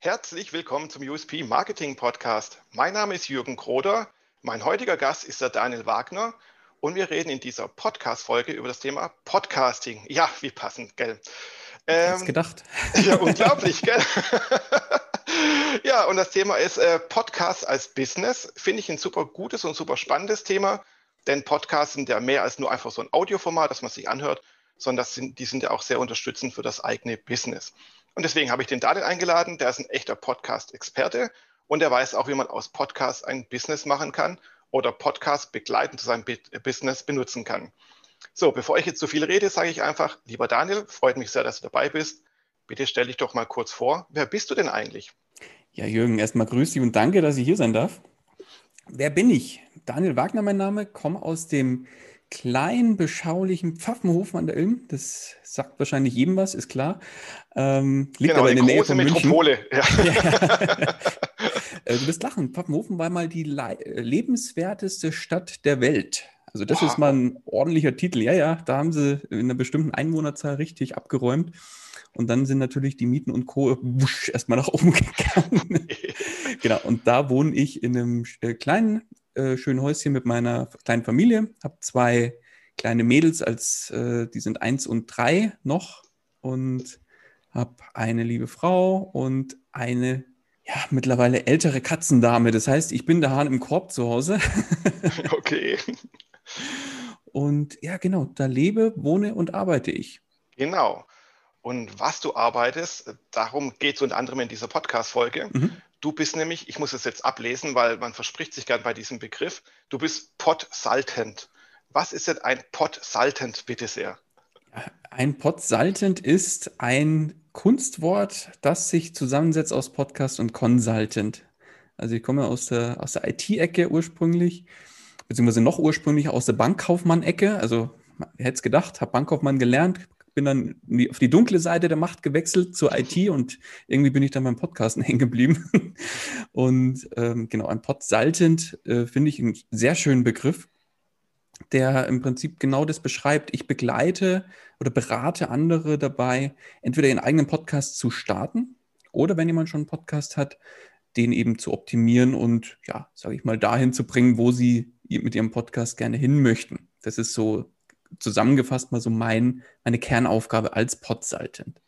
Herzlich willkommen zum USP Marketing Podcast. Mein Name ist Jürgen Kroder. Mein heutiger Gast ist der Daniel Wagner und wir reden in dieser Podcast-Folge über das Thema Podcasting. Ja, wie passend, gell? Ähm, gedacht. Ja, unglaublich, gell? ja, und das Thema ist äh, Podcast als Business. Finde ich ein super gutes und super spannendes Thema, denn Podcasts sind ja mehr als nur einfach so ein Audioformat, das man sich anhört, sondern sind, die sind ja auch sehr unterstützend für das eigene Business. Und deswegen habe ich den Daniel eingeladen, der ist ein echter Podcast-Experte und der weiß auch, wie man aus Podcasts ein Business machen kann oder Podcast begleitend zu seinem Business benutzen kann. So, bevor ich jetzt zu viel rede, sage ich einfach, lieber Daniel, freut mich sehr, dass du dabei bist. Bitte stell dich doch mal kurz vor. Wer bist du denn eigentlich? Ja, Jürgen, erstmal grüß dich und danke, dass ich hier sein darf. Wer bin ich? Daniel Wagner, mein Name, komme aus dem kleinen, beschaulichen Pfaffenhofen an der Ilm. Das sagt wahrscheinlich jedem was, ist klar. Ähm, liegt genau, aber in der Nähe von Metropole. München. Ja. Äh, du wirst lachen. Pfaffenhofen war mal die lebenswerteste Stadt der Welt. Also das wow. ist mal ein ordentlicher Titel. Ja, ja, da haben sie in einer bestimmten Einwohnerzahl richtig abgeräumt. Und dann sind natürlich die Mieten und Co. Wusch, erstmal nach oben gegangen. genau, und da wohne ich in einem äh, kleinen, äh, schönen Häuschen mit meiner kleinen Familie. Habe zwei kleine Mädels, als äh, die sind eins und drei noch. Und habe eine liebe Frau und eine ja, mittlerweile ältere Katzendame. Das heißt, ich bin der Hahn im Korb zu Hause. okay. Und ja, genau, da lebe, wohne und arbeite ich. Genau. Und was du arbeitest, darum geht es unter anderem in dieser Podcast-Folge. Mhm. Du bist nämlich, ich muss es jetzt ablesen, weil man verspricht sich gern bei diesem Begriff, du bist Podsaltent. Was ist denn ein Podsaltent, bitte sehr? Ein Podsaltent ist ein Kunstwort, das sich zusammensetzt aus Podcast und Consultant. Also ich komme aus der, aus der IT-Ecke ursprünglich, beziehungsweise noch ursprünglich aus der Bankkaufmann-Ecke. Also hätte es gedacht, habe Bankkaufmann gelernt, bin dann auf die dunkle Seite der Macht gewechselt zur IT und irgendwie bin ich dann beim Podcasten hängen geblieben. Und ähm, genau, ein Podsaltent äh, finde ich einen sehr schönen Begriff der im Prinzip genau das beschreibt. Ich begleite oder berate andere dabei, entweder ihren eigenen Podcast zu starten oder wenn jemand schon einen Podcast hat, den eben zu optimieren und ja, sage ich mal, dahin zu bringen, wo sie mit ihrem Podcast gerne hin möchten. Das ist so zusammengefasst mal so mein, meine Kernaufgabe als Podsaltent.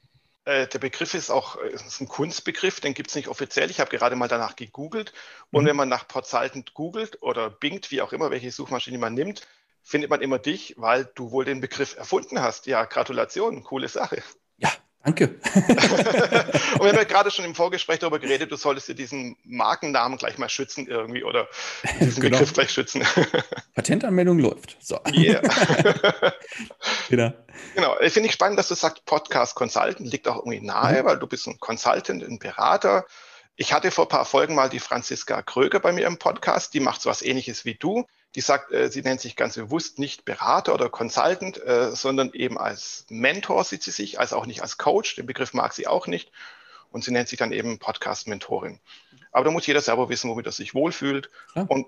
Äh, der Begriff ist auch ist ein Kunstbegriff, den gibt es nicht offiziell. Ich habe gerade mal danach gegoogelt. Und mhm. wenn man nach Podsaltent googelt oder bingt, wie auch immer, welche Suchmaschine man nimmt, findet man immer dich, weil du wohl den Begriff erfunden hast. Ja, Gratulation, coole Sache. Danke. und wir haben ja gerade schon im Vorgespräch darüber geredet, du solltest dir diesen Markennamen gleich mal schützen irgendwie oder diesen genau. Begriff gleich schützen. Patentanmeldung läuft. So. Yeah. genau. Genau, finde ich spannend, dass du sagst, Podcast Consultant liegt auch irgendwie nahe, mhm. weil du bist ein Consultant, ein Berater. Ich hatte vor ein paar Folgen mal die Franziska Kröger bei mir im Podcast, die macht so was ähnliches wie du die sagt, äh, sie nennt sich ganz bewusst nicht Berater oder Consultant, äh, sondern eben als Mentor sieht sie sich, als auch nicht als Coach. Den Begriff mag sie auch nicht. Und sie nennt sich dann eben Podcast-Mentorin. Aber da muss jeder selber wissen, womit er sich wohlfühlt. Ja. Und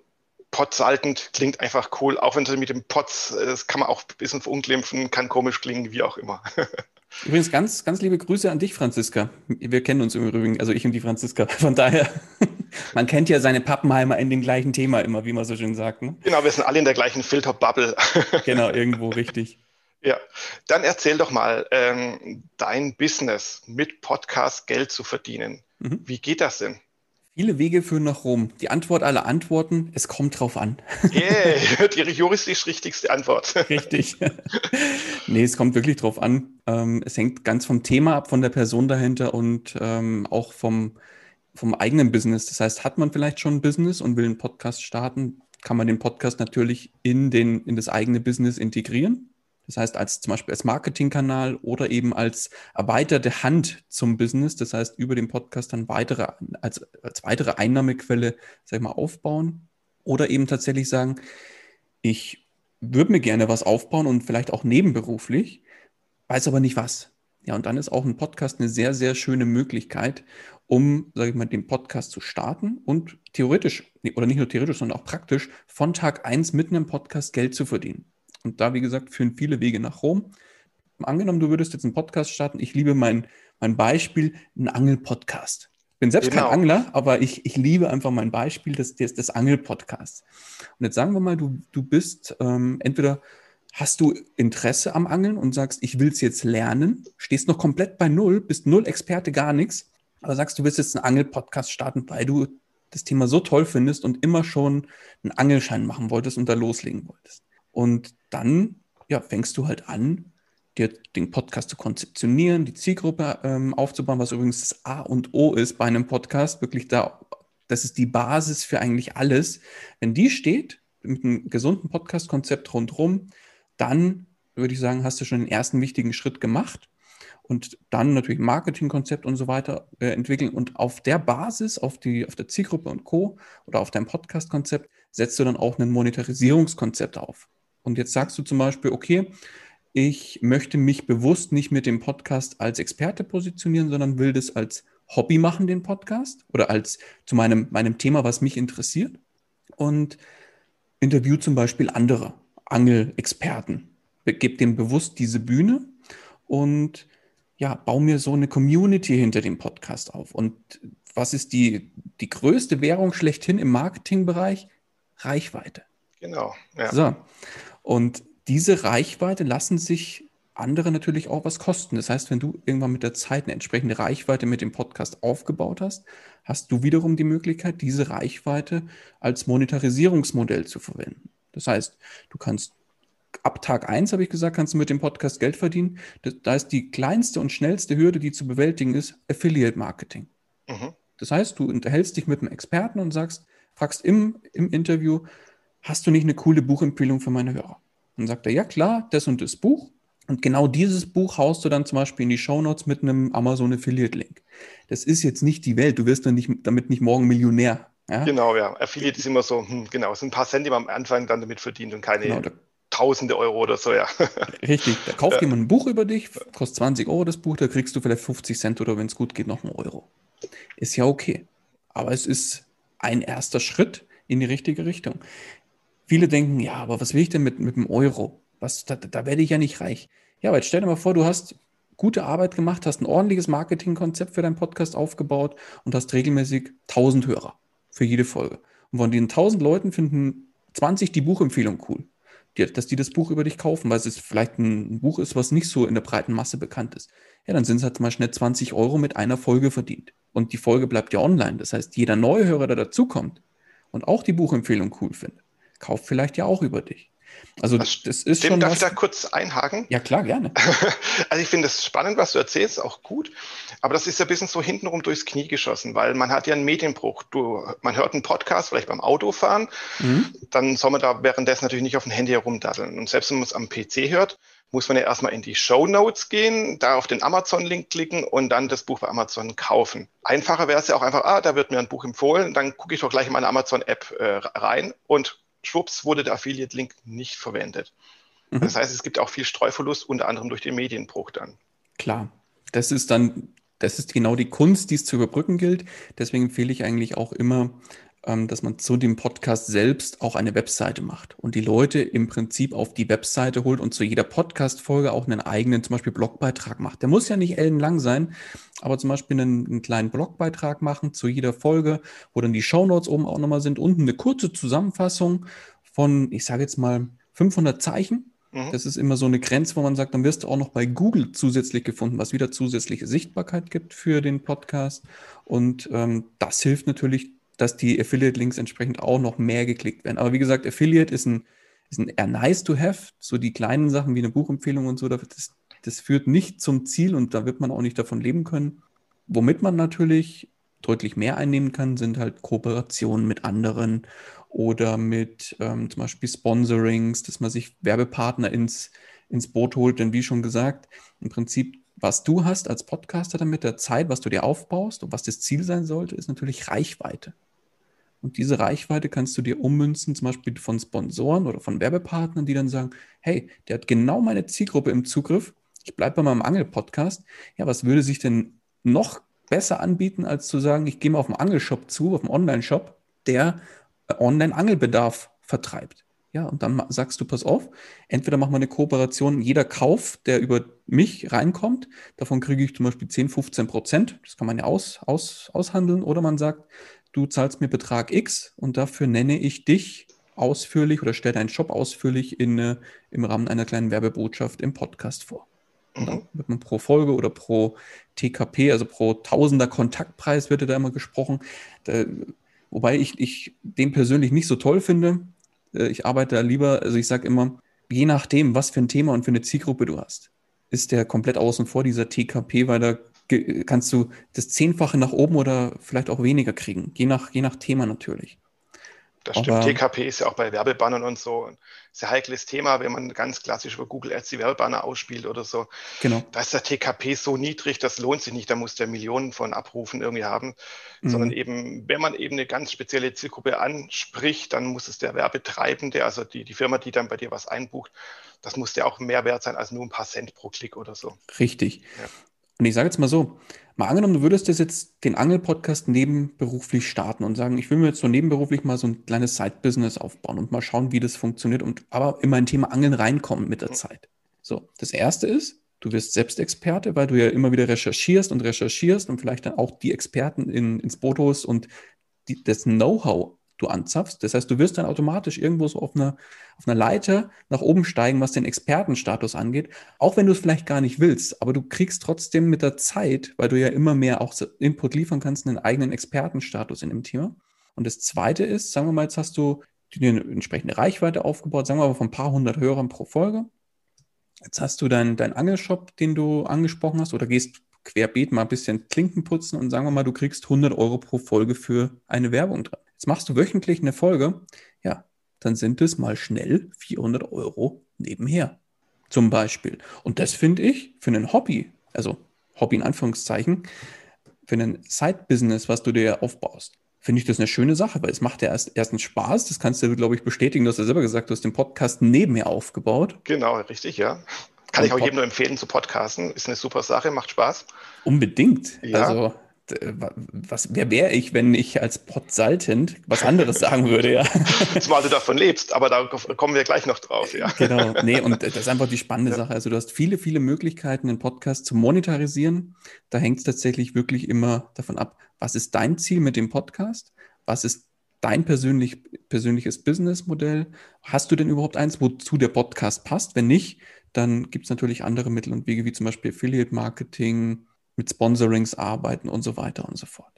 Podsaltend klingt einfach cool, auch wenn es mit dem Pots, äh, das kann man auch ein bisschen verunglimpfen, kann komisch klingen, wie auch immer. Übrigens ganz, ganz liebe Grüße an dich, Franziska. Wir kennen uns im Übrigen, also ich und die Franziska. Von daher, man kennt ja seine Pappenheimer in dem gleichen Thema immer, wie man so schön sagt. Ne? Genau, wir sind alle in der gleichen Filterbubble. genau, irgendwo richtig. Ja, dann erzähl doch mal ähm, dein Business mit Podcast Geld zu verdienen. Mhm. Wie geht das denn? Viele Wege führen nach Rom. Die Antwort aller Antworten, es kommt drauf an. Yeah, die juristisch richtigste Antwort. Richtig. nee, es kommt wirklich drauf an. Ähm, es hängt ganz vom Thema ab, von der Person dahinter und ähm, auch vom, vom eigenen Business. Das heißt, hat man vielleicht schon ein Business und will einen Podcast starten, kann man den Podcast natürlich in, den, in das eigene Business integrieren. Das heißt, als zum Beispiel als Marketingkanal oder eben als erweiterte Hand zum Business. Das heißt, über den Podcast dann weitere, als, als weitere Einnahmequelle, sag ich mal, aufbauen. Oder eben tatsächlich sagen, ich würde mir gerne was aufbauen und vielleicht auch nebenberuflich, weiß aber nicht was. Ja, und dann ist auch ein Podcast eine sehr, sehr schöne Möglichkeit, um, sage ich mal, den Podcast zu starten und theoretisch, oder nicht nur theoretisch, sondern auch praktisch von Tag 1 mit einem Podcast Geld zu verdienen. Und da, wie gesagt, führen viele Wege nach Rom. Angenommen, du würdest jetzt einen Podcast starten. Ich liebe mein, mein Beispiel, einen Angel-Podcast. Ich bin selbst genau. kein Angler, aber ich, ich liebe einfach mein Beispiel des, des, des Angel-Podcasts. Und jetzt sagen wir mal, du, du bist ähm, entweder hast du Interesse am Angeln und sagst, ich will es jetzt lernen, stehst noch komplett bei Null, bist null Experte, gar nichts, aber sagst, du willst jetzt einen Angel-Podcast starten, weil du das Thema so toll findest und immer schon einen Angelschein machen wolltest und da loslegen wolltest. Und dann ja, fängst du halt an, dir den Podcast zu konzeptionieren, die Zielgruppe ähm, aufzubauen, was übrigens das A und O ist bei einem Podcast, wirklich da, das ist die Basis für eigentlich alles. Wenn die steht, mit einem gesunden Podcast-Konzept rundherum, dann würde ich sagen, hast du schon den ersten wichtigen Schritt gemacht und dann natürlich Marketingkonzept und so weiter äh, entwickeln und auf der Basis, auf, die, auf der Zielgruppe und Co. oder auf deinem Podcast-Konzept setzt du dann auch ein Monetarisierungskonzept auf. Und jetzt sagst du zum Beispiel, okay, ich möchte mich bewusst nicht mit dem Podcast als Experte positionieren, sondern will das als Hobby machen, den Podcast, oder als zu meinem, meinem Thema, was mich interessiert. Und interview zum Beispiel andere Angelexperten. Gebe dem bewusst diese Bühne und ja, baue mir so eine Community hinter dem Podcast auf. Und was ist die, die größte Währung schlechthin im Marketingbereich? Reichweite. Genau. Ja. So. Und diese Reichweite lassen sich andere natürlich auch was kosten. Das heißt, wenn du irgendwann mit der Zeit eine entsprechende Reichweite mit dem Podcast aufgebaut hast, hast du wiederum die Möglichkeit, diese Reichweite als Monetarisierungsmodell zu verwenden. Das heißt, du kannst ab Tag 1, habe ich gesagt, kannst du mit dem Podcast Geld verdienen. da ist die kleinste und schnellste Hürde, die zu bewältigen ist, Affiliate Marketing. Mhm. Das heißt, du unterhältst dich mit einem Experten und sagst, fragst im, im Interview, hast du nicht eine coole Buchempfehlung für meine Hörer? Dann sagt er, ja klar, das und das Buch. Und genau dieses Buch haust du dann zum Beispiel in die Shownotes mit einem Amazon Affiliate Link. Das ist jetzt nicht die Welt. Du wirst dann nicht, damit nicht morgen Millionär. Ja? Genau, ja. Affiliate ist immer so, hm, genau, es sind ein paar Cent, die man am Anfang dann damit verdient und keine genau, Tausende Euro oder so, ja. Richtig, da kauft ja. jemand ein Buch über dich, kostet 20 Euro das Buch, da kriegst du vielleicht 50 Cent oder wenn es gut geht, noch einen Euro. Ist ja okay. Aber es ist ein erster Schritt in die richtige Richtung. Viele denken, ja, aber was will ich denn mit, mit einem Euro? Was, da, da werde ich ja nicht reich. Ja, aber jetzt stell dir mal vor, du hast gute Arbeit gemacht, hast ein ordentliches Marketingkonzept für deinen Podcast aufgebaut und hast regelmäßig 1000 Hörer für jede Folge. Und von den 1000 Leuten finden 20 die Buchempfehlung cool, die, dass die das Buch über dich kaufen, weil es vielleicht ein Buch ist, was nicht so in der breiten Masse bekannt ist. Ja, dann sind es halt mal schnell 20 Euro mit einer Folge verdient. Und die Folge bleibt ja online. Das heißt, jeder Neuhörer, der dazukommt und auch die Buchempfehlung cool findet, kauft vielleicht ja auch über dich. Also das, das ist schon. Darf was... ich da kurz einhaken? Ja, klar, gerne. also ich finde es spannend, was du erzählst, auch gut. Aber das ist ja ein bisschen so hintenrum durchs Knie geschossen, weil man hat ja einen Medienbruch. Du, man hört einen Podcast, vielleicht beim Autofahren, mhm. dann soll man da währenddessen natürlich nicht auf dem Handy herumdaddeln. Und selbst wenn man es am PC hört, muss man ja erstmal in die Show Notes gehen, da auf den Amazon-Link klicken und dann das Buch bei Amazon kaufen. Einfacher wäre es ja auch einfach, ah, da wird mir ein Buch empfohlen, dann gucke ich doch gleich in meine Amazon-App äh, rein und schwupps wurde der Affiliate-Link nicht verwendet. Mhm. Das heißt, es gibt auch viel Streuverlust, unter anderem durch den Medienbruch dann. Klar, das ist dann, das ist genau die Kunst, die es zu überbrücken gilt. Deswegen empfehle ich eigentlich auch immer, dass man zu dem Podcast selbst auch eine Webseite macht und die Leute im Prinzip auf die Webseite holt und zu jeder Podcast-Folge auch einen eigenen, zum Beispiel Blogbeitrag macht. Der muss ja nicht ellenlang sein, aber zum Beispiel einen, einen kleinen Blogbeitrag machen zu jeder Folge, wo dann die Shownotes oben auch nochmal sind und eine kurze Zusammenfassung von, ich sage jetzt mal, 500 Zeichen. Mhm. Das ist immer so eine Grenze, wo man sagt, dann wirst du auch noch bei Google zusätzlich gefunden, was wieder zusätzliche Sichtbarkeit gibt für den Podcast. Und ähm, das hilft natürlich dass die Affiliate-Links entsprechend auch noch mehr geklickt werden. Aber wie gesagt, Affiliate ist ein, ist ein eher nice to have. So die kleinen Sachen wie eine Buchempfehlung und so, das, das führt nicht zum Ziel und da wird man auch nicht davon leben können. Womit man natürlich deutlich mehr einnehmen kann, sind halt Kooperationen mit anderen oder mit ähm, zum Beispiel Sponsorings, dass man sich Werbepartner ins, ins Boot holt. Denn wie schon gesagt, im Prinzip, was du hast als Podcaster dann mit der Zeit, was du dir aufbaust und was das Ziel sein sollte, ist natürlich Reichweite. Und diese Reichweite kannst du dir ummünzen, zum Beispiel von Sponsoren oder von Werbepartnern, die dann sagen, hey, der hat genau meine Zielgruppe im Zugriff. ich bleibe bei meinem Angel-Podcast. Ja, was würde sich denn noch besser anbieten, als zu sagen, ich gehe mal auf den Angelshop zu, auf den Online-Shop, der äh, Online-Angelbedarf vertreibt. Ja, und dann sagst du, pass auf, entweder machen wir eine Kooperation, jeder Kauf, der über mich reinkommt, davon kriege ich zum Beispiel 10, 15 Prozent, das kann man ja aus, aus, aushandeln, oder man sagt, du zahlst mir Betrag X und dafür nenne ich dich ausführlich oder stelle deinen Shop ausführlich in, äh, im Rahmen einer kleinen Werbebotschaft im Podcast vor. Und dann mhm. wird man pro Folge oder pro TKP, also pro Tausender Kontaktpreis, wird da immer gesprochen. Da, wobei ich, ich den persönlich nicht so toll finde. Äh, ich arbeite da lieber, also ich sage immer, je nachdem, was für ein Thema und für eine Zielgruppe du hast, ist der komplett außen vor dieser TKP, weil da kannst du das Zehnfache nach oben oder vielleicht auch weniger kriegen, je nach, je nach Thema natürlich. Das stimmt. Aber, TKP ist ja auch bei Werbebannern und so ein sehr heikles Thema, wenn man ganz klassisch über Google Ads die Werbebanner ausspielt oder so. Genau. Da ist der TKP so niedrig, das lohnt sich nicht. Da muss der Millionen von Abrufen irgendwie haben. Mhm. Sondern eben, wenn man eben eine ganz spezielle Zielgruppe anspricht, dann muss es der Werbetreibende, also die, die Firma, die dann bei dir was einbucht, das muss ja auch mehr wert sein als nur ein paar Cent pro Klick oder so. Richtig. Ja. Und ich sage jetzt mal so, mal angenommen, du würdest jetzt den Angel-Podcast nebenberuflich starten und sagen, ich will mir jetzt so nebenberuflich mal so ein kleines Side-Business aufbauen und mal schauen, wie das funktioniert und aber in mein Thema Angeln reinkommen mit der. Zeit. So, das erste ist, du wirst selbst Experte, weil du ja immer wieder recherchierst und recherchierst und vielleicht dann auch die Experten in, ins Boot holst und die, das Know-how du anzapfst. Das heißt, du wirst dann automatisch irgendwo so auf einer, auf einer Leiter nach oben steigen, was den Expertenstatus angeht, auch wenn du es vielleicht gar nicht willst. Aber du kriegst trotzdem mit der Zeit, weil du ja immer mehr auch Input liefern kannst, einen eigenen Expertenstatus in dem Thema. Und das Zweite ist, sagen wir mal, jetzt hast du dir eine entsprechende Reichweite aufgebaut, sagen wir mal von ein paar hundert Hörern pro Folge. Jetzt hast du deinen dein Angelshop, den du angesprochen hast, oder gehst querbeet mal ein bisschen Klinken putzen und sagen wir mal, du kriegst 100 Euro pro Folge für eine Werbung drin. Jetzt machst du wöchentlich eine Folge, ja, dann sind es mal schnell 400 Euro nebenher. Zum Beispiel. Und das finde ich für ein Hobby, also Hobby in Anführungszeichen, für ein Side-Business, was du dir aufbaust, finde ich das eine schöne Sache, weil es macht ja erst, erstens Spaß. Das kannst du, glaube ich, bestätigen. Du hast ja selber gesagt, du hast den Podcast nebenher aufgebaut. Genau, richtig, ja. Kann ich auch jedem nur empfehlen zu podcasten. Ist eine super Sache, macht Spaß. Unbedingt. Ja. Also äh, was, wer wäre ich, wenn ich als Podsaltent was anderes sagen würde, ja. Zumal du davon lebst, aber da kommen wir gleich noch drauf, ja. Genau, nee, und das ist einfach die spannende ja. Sache. Also du hast viele, viele Möglichkeiten, einen Podcast zu monetarisieren. Da hängt es tatsächlich wirklich immer davon ab, was ist dein Ziel mit dem Podcast? Was ist dein persönlich, persönliches Businessmodell? Hast du denn überhaupt eins, wozu der Podcast passt? Wenn nicht, dann gibt es natürlich andere Mittel und Wege, wie zum Beispiel Affiliate Marketing, mit Sponsorings arbeiten und so weiter und so fort.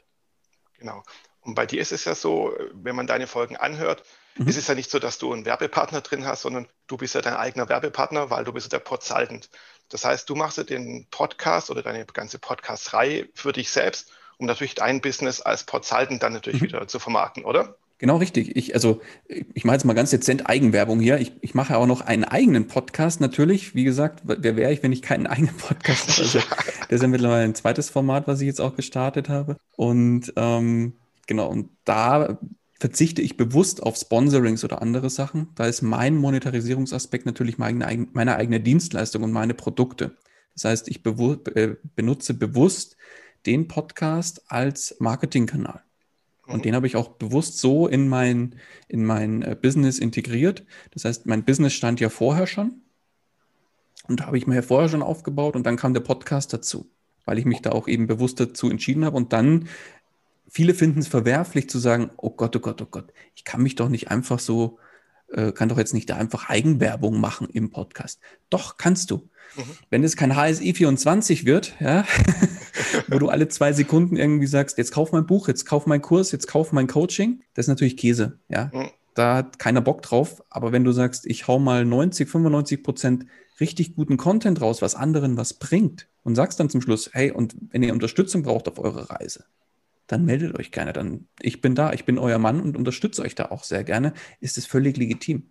Genau. Und bei dir ist es ja so, wenn man deine Folgen anhört, mhm. ist es ja nicht so, dass du einen Werbepartner drin hast, sondern du bist ja dein eigener Werbepartner, weil du bist ja der Podsaltent. Das heißt, du machst ja den Podcast oder deine ganze Podcast-Reihe für dich selbst, um natürlich dein Business als Podsaltent dann natürlich mhm. wieder zu vermarkten, oder? Genau richtig. Ich, also, ich mache jetzt mal ganz dezent Eigenwerbung hier. Ich, ich mache auch noch einen eigenen Podcast natürlich. Wie gesagt, wer wäre ich, wenn ich keinen eigenen Podcast habe? Also, das ist ja mittlerweile ein zweites Format, was ich jetzt auch gestartet habe. Und ähm, genau, und da verzichte ich bewusst auf Sponsorings oder andere Sachen. Da ist mein Monetarisierungsaspekt natürlich meine, meine eigene Dienstleistung und meine Produkte. Das heißt, ich bewu äh, benutze bewusst den Podcast als Marketingkanal. Und mhm. den habe ich auch bewusst so in mein, in mein äh, Business integriert. Das heißt, mein Business stand ja vorher schon. Und da habe ich mir ja vorher schon aufgebaut und dann kam der Podcast dazu, weil ich mich da auch eben bewusst dazu entschieden habe. Und dann, viele finden es verwerflich zu sagen, oh Gott, oh Gott, oh Gott, ich kann mich doch nicht einfach so, äh, kann doch jetzt nicht da einfach Eigenwerbung machen im Podcast. Doch, kannst du. Mhm. Wenn es kein HSI 24 wird, ja, wo du alle zwei Sekunden irgendwie sagst, jetzt kauf mein Buch, jetzt kauf mein Kurs, jetzt kauf mein Coaching, das ist natürlich Käse, ja. Mhm. Da hat keiner Bock drauf. Aber wenn du sagst, ich hau mal 90, 95 Prozent richtig guten Content raus, was anderen was bringt und sagst dann zum Schluss, hey, und wenn ihr Unterstützung braucht auf eurer Reise, dann meldet euch gerne. Dann, ich bin da, ich bin euer Mann und unterstütze euch da auch sehr gerne. Ist es völlig legitim.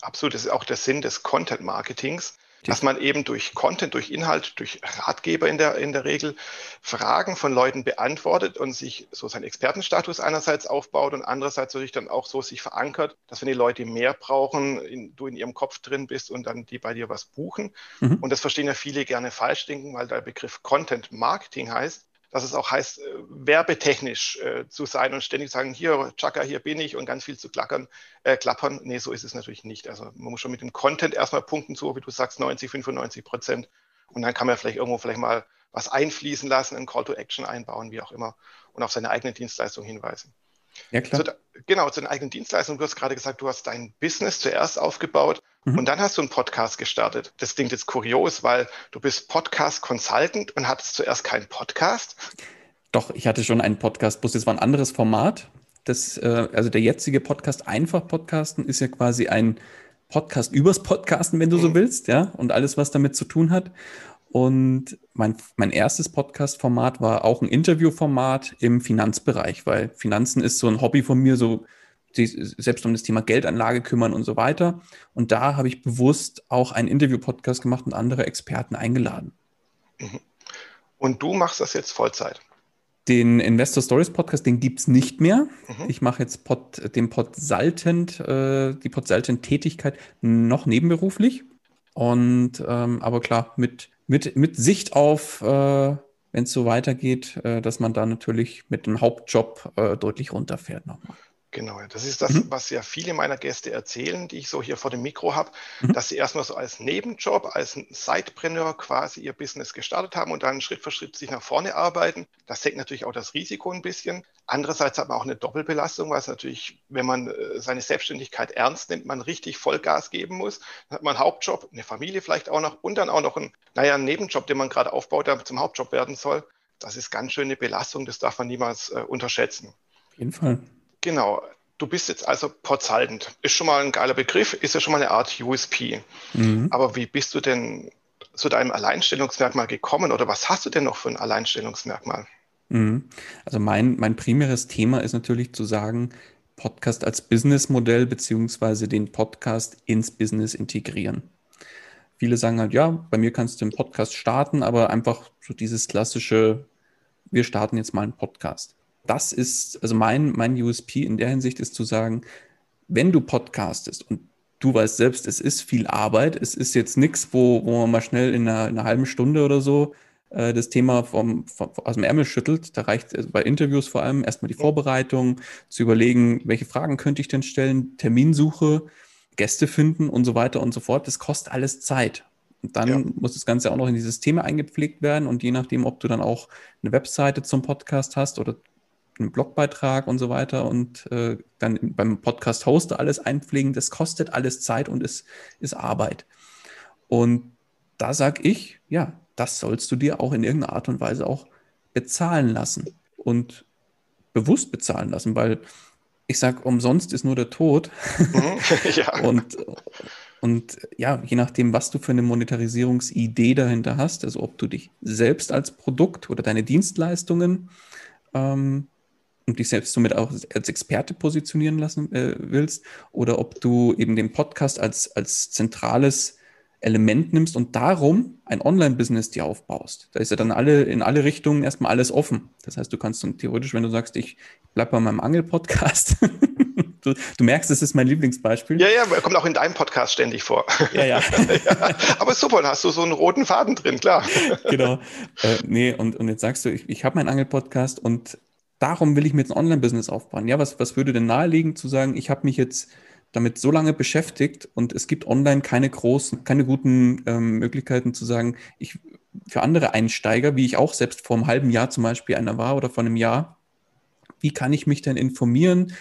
Absolut, das ist auch der Sinn des Content Marketings dass man eben durch Content, durch Inhalt, durch Ratgeber in der, in der Regel Fragen von Leuten beantwortet und sich so seinen Expertenstatus einerseits aufbaut und andererseits natürlich dann auch so sich verankert, dass wenn die Leute mehr brauchen, in, du in ihrem Kopf drin bist und dann die bei dir was buchen. Mhm. Und das verstehen ja viele gerne falsch denken, weil der Begriff Content Marketing heißt, dass es auch heißt, äh, werbetechnisch äh, zu sein und ständig sagen, hier, Chaka, hier bin ich und ganz viel zu klackern, äh, klappern. Nee, so ist es natürlich nicht. Also man muss schon mit dem Content erstmal punkten, so wie du sagst, 90, 95 Prozent. Und dann kann man vielleicht irgendwo vielleicht mal was einfließen lassen, ein Call to Action einbauen, wie auch immer, und auf seine eigene Dienstleistung hinweisen. Ja, klar. Zu, genau, zu den eigenen Dienstleistungen. Du hast gerade gesagt, du hast dein Business zuerst aufgebaut mhm. und dann hast du einen Podcast gestartet. Das klingt jetzt kurios, weil du bist Podcast-Consultant und hattest zuerst keinen Podcast. Doch, ich hatte schon einen Podcast, bloß jetzt war ein anderes Format. Das, äh, also der jetzige Podcast, Einfach Podcasten, ist ja quasi ein Podcast übers Podcasten, wenn du mhm. so willst, ja, und alles, was damit zu tun hat. Und mein, mein erstes Podcast-Format war auch ein Interviewformat im Finanzbereich, weil Finanzen ist so ein Hobby von mir, so die, selbst um das Thema Geldanlage kümmern und so weiter. Und da habe ich bewusst auch einen Interview-Podcast gemacht und andere Experten eingeladen. Mhm. Und du machst das jetzt Vollzeit? Den Investor Stories Podcast, den gibt es nicht mehr. Mhm. Ich mache jetzt Pod, den Podsaltent, äh, die Podsaltent-Tätigkeit noch nebenberuflich. Und ähm, aber klar, mit mit, mit Sicht auf, äh, wenn es so weitergeht, äh, dass man da natürlich mit dem Hauptjob äh, deutlich runterfährt nochmal. Genau, das ist das, mhm. was ja viele meiner Gäste erzählen, die ich so hier vor dem Mikro habe, mhm. dass sie erstmal so als Nebenjob, als Sidepreneur quasi ihr Business gestartet haben und dann Schritt für Schritt sich nach vorne arbeiten. Das senkt natürlich auch das Risiko ein bisschen. Andererseits hat man auch eine Doppelbelastung, weil es natürlich, wenn man äh, seine Selbstständigkeit ernst nimmt, man richtig Vollgas geben muss. Dann hat man einen Hauptjob, eine Familie vielleicht auch noch und dann auch noch einen, naja, einen Nebenjob, den man gerade aufbaut, der zum Hauptjob werden soll. Das ist ganz schön eine Belastung, das darf man niemals äh, unterschätzen. Auf jeden Fall. Genau. Du bist jetzt also Portsaltend. Ist schon mal ein geiler Begriff, ist ja schon mal eine Art USP. Mhm. Aber wie bist du denn zu deinem Alleinstellungsmerkmal gekommen oder was hast du denn noch für ein Alleinstellungsmerkmal? Mhm. Also mein, mein primäres Thema ist natürlich zu sagen, Podcast als Businessmodell beziehungsweise den Podcast ins Business integrieren. Viele sagen halt, ja, bei mir kannst du einen Podcast starten, aber einfach so dieses klassische, wir starten jetzt mal einen Podcast das ist, also mein, mein USP in der Hinsicht ist zu sagen, wenn du podcastest und du weißt selbst, es ist viel Arbeit, es ist jetzt nichts, wo, wo man mal schnell in einer, in einer halben Stunde oder so äh, das Thema vom, vom, aus dem Ärmel schüttelt. Da reicht also bei Interviews vor allem erstmal die Vorbereitung, zu überlegen, welche Fragen könnte ich denn stellen, Terminsuche, Gäste finden und so weiter und so fort. Das kostet alles Zeit. Und dann ja. muss das Ganze auch noch in die Systeme eingepflegt werden. Und je nachdem, ob du dann auch eine Webseite zum Podcast hast oder einen Blogbeitrag und so weiter und äh, dann beim Podcast-Hoster alles einpflegen, das kostet alles Zeit und ist, ist Arbeit. Und da sage ich, ja, das sollst du dir auch in irgendeiner Art und Weise auch bezahlen lassen und bewusst bezahlen lassen, weil ich sage, umsonst ist nur der Tod. Mhm, ja. und, und ja, je nachdem, was du für eine Monetarisierungsidee dahinter hast, also ob du dich selbst als Produkt oder deine Dienstleistungen ähm, und dich selbst somit auch als Experte positionieren lassen äh, willst, oder ob du eben den Podcast als, als zentrales Element nimmst und darum ein Online-Business dir aufbaust. Da ist ja dann alle in alle Richtungen erstmal alles offen. Das heißt, du kannst dann theoretisch, wenn du sagst, ich bleib bei meinem Angel-Podcast, du, du, merkst, das ist mein Lieblingsbeispiel. Ja, ja, kommt auch in deinem Podcast ständig vor. Ja, ja. ja aber super, dann hast du so einen roten Faden drin, klar. genau. Äh, nee, und, und jetzt sagst du, ich, ich habe meinen Angel-Podcast und darum will ich mir jetzt ein Online-Business aufbauen. Ja, was, was würde denn naheliegen zu sagen, ich habe mich jetzt damit so lange beschäftigt und es gibt online keine großen, keine guten ähm, Möglichkeiten zu sagen, ich für andere Einsteiger, wie ich auch selbst vor einem halben Jahr zum Beispiel einer war oder vor einem Jahr, wie kann ich mich denn informieren?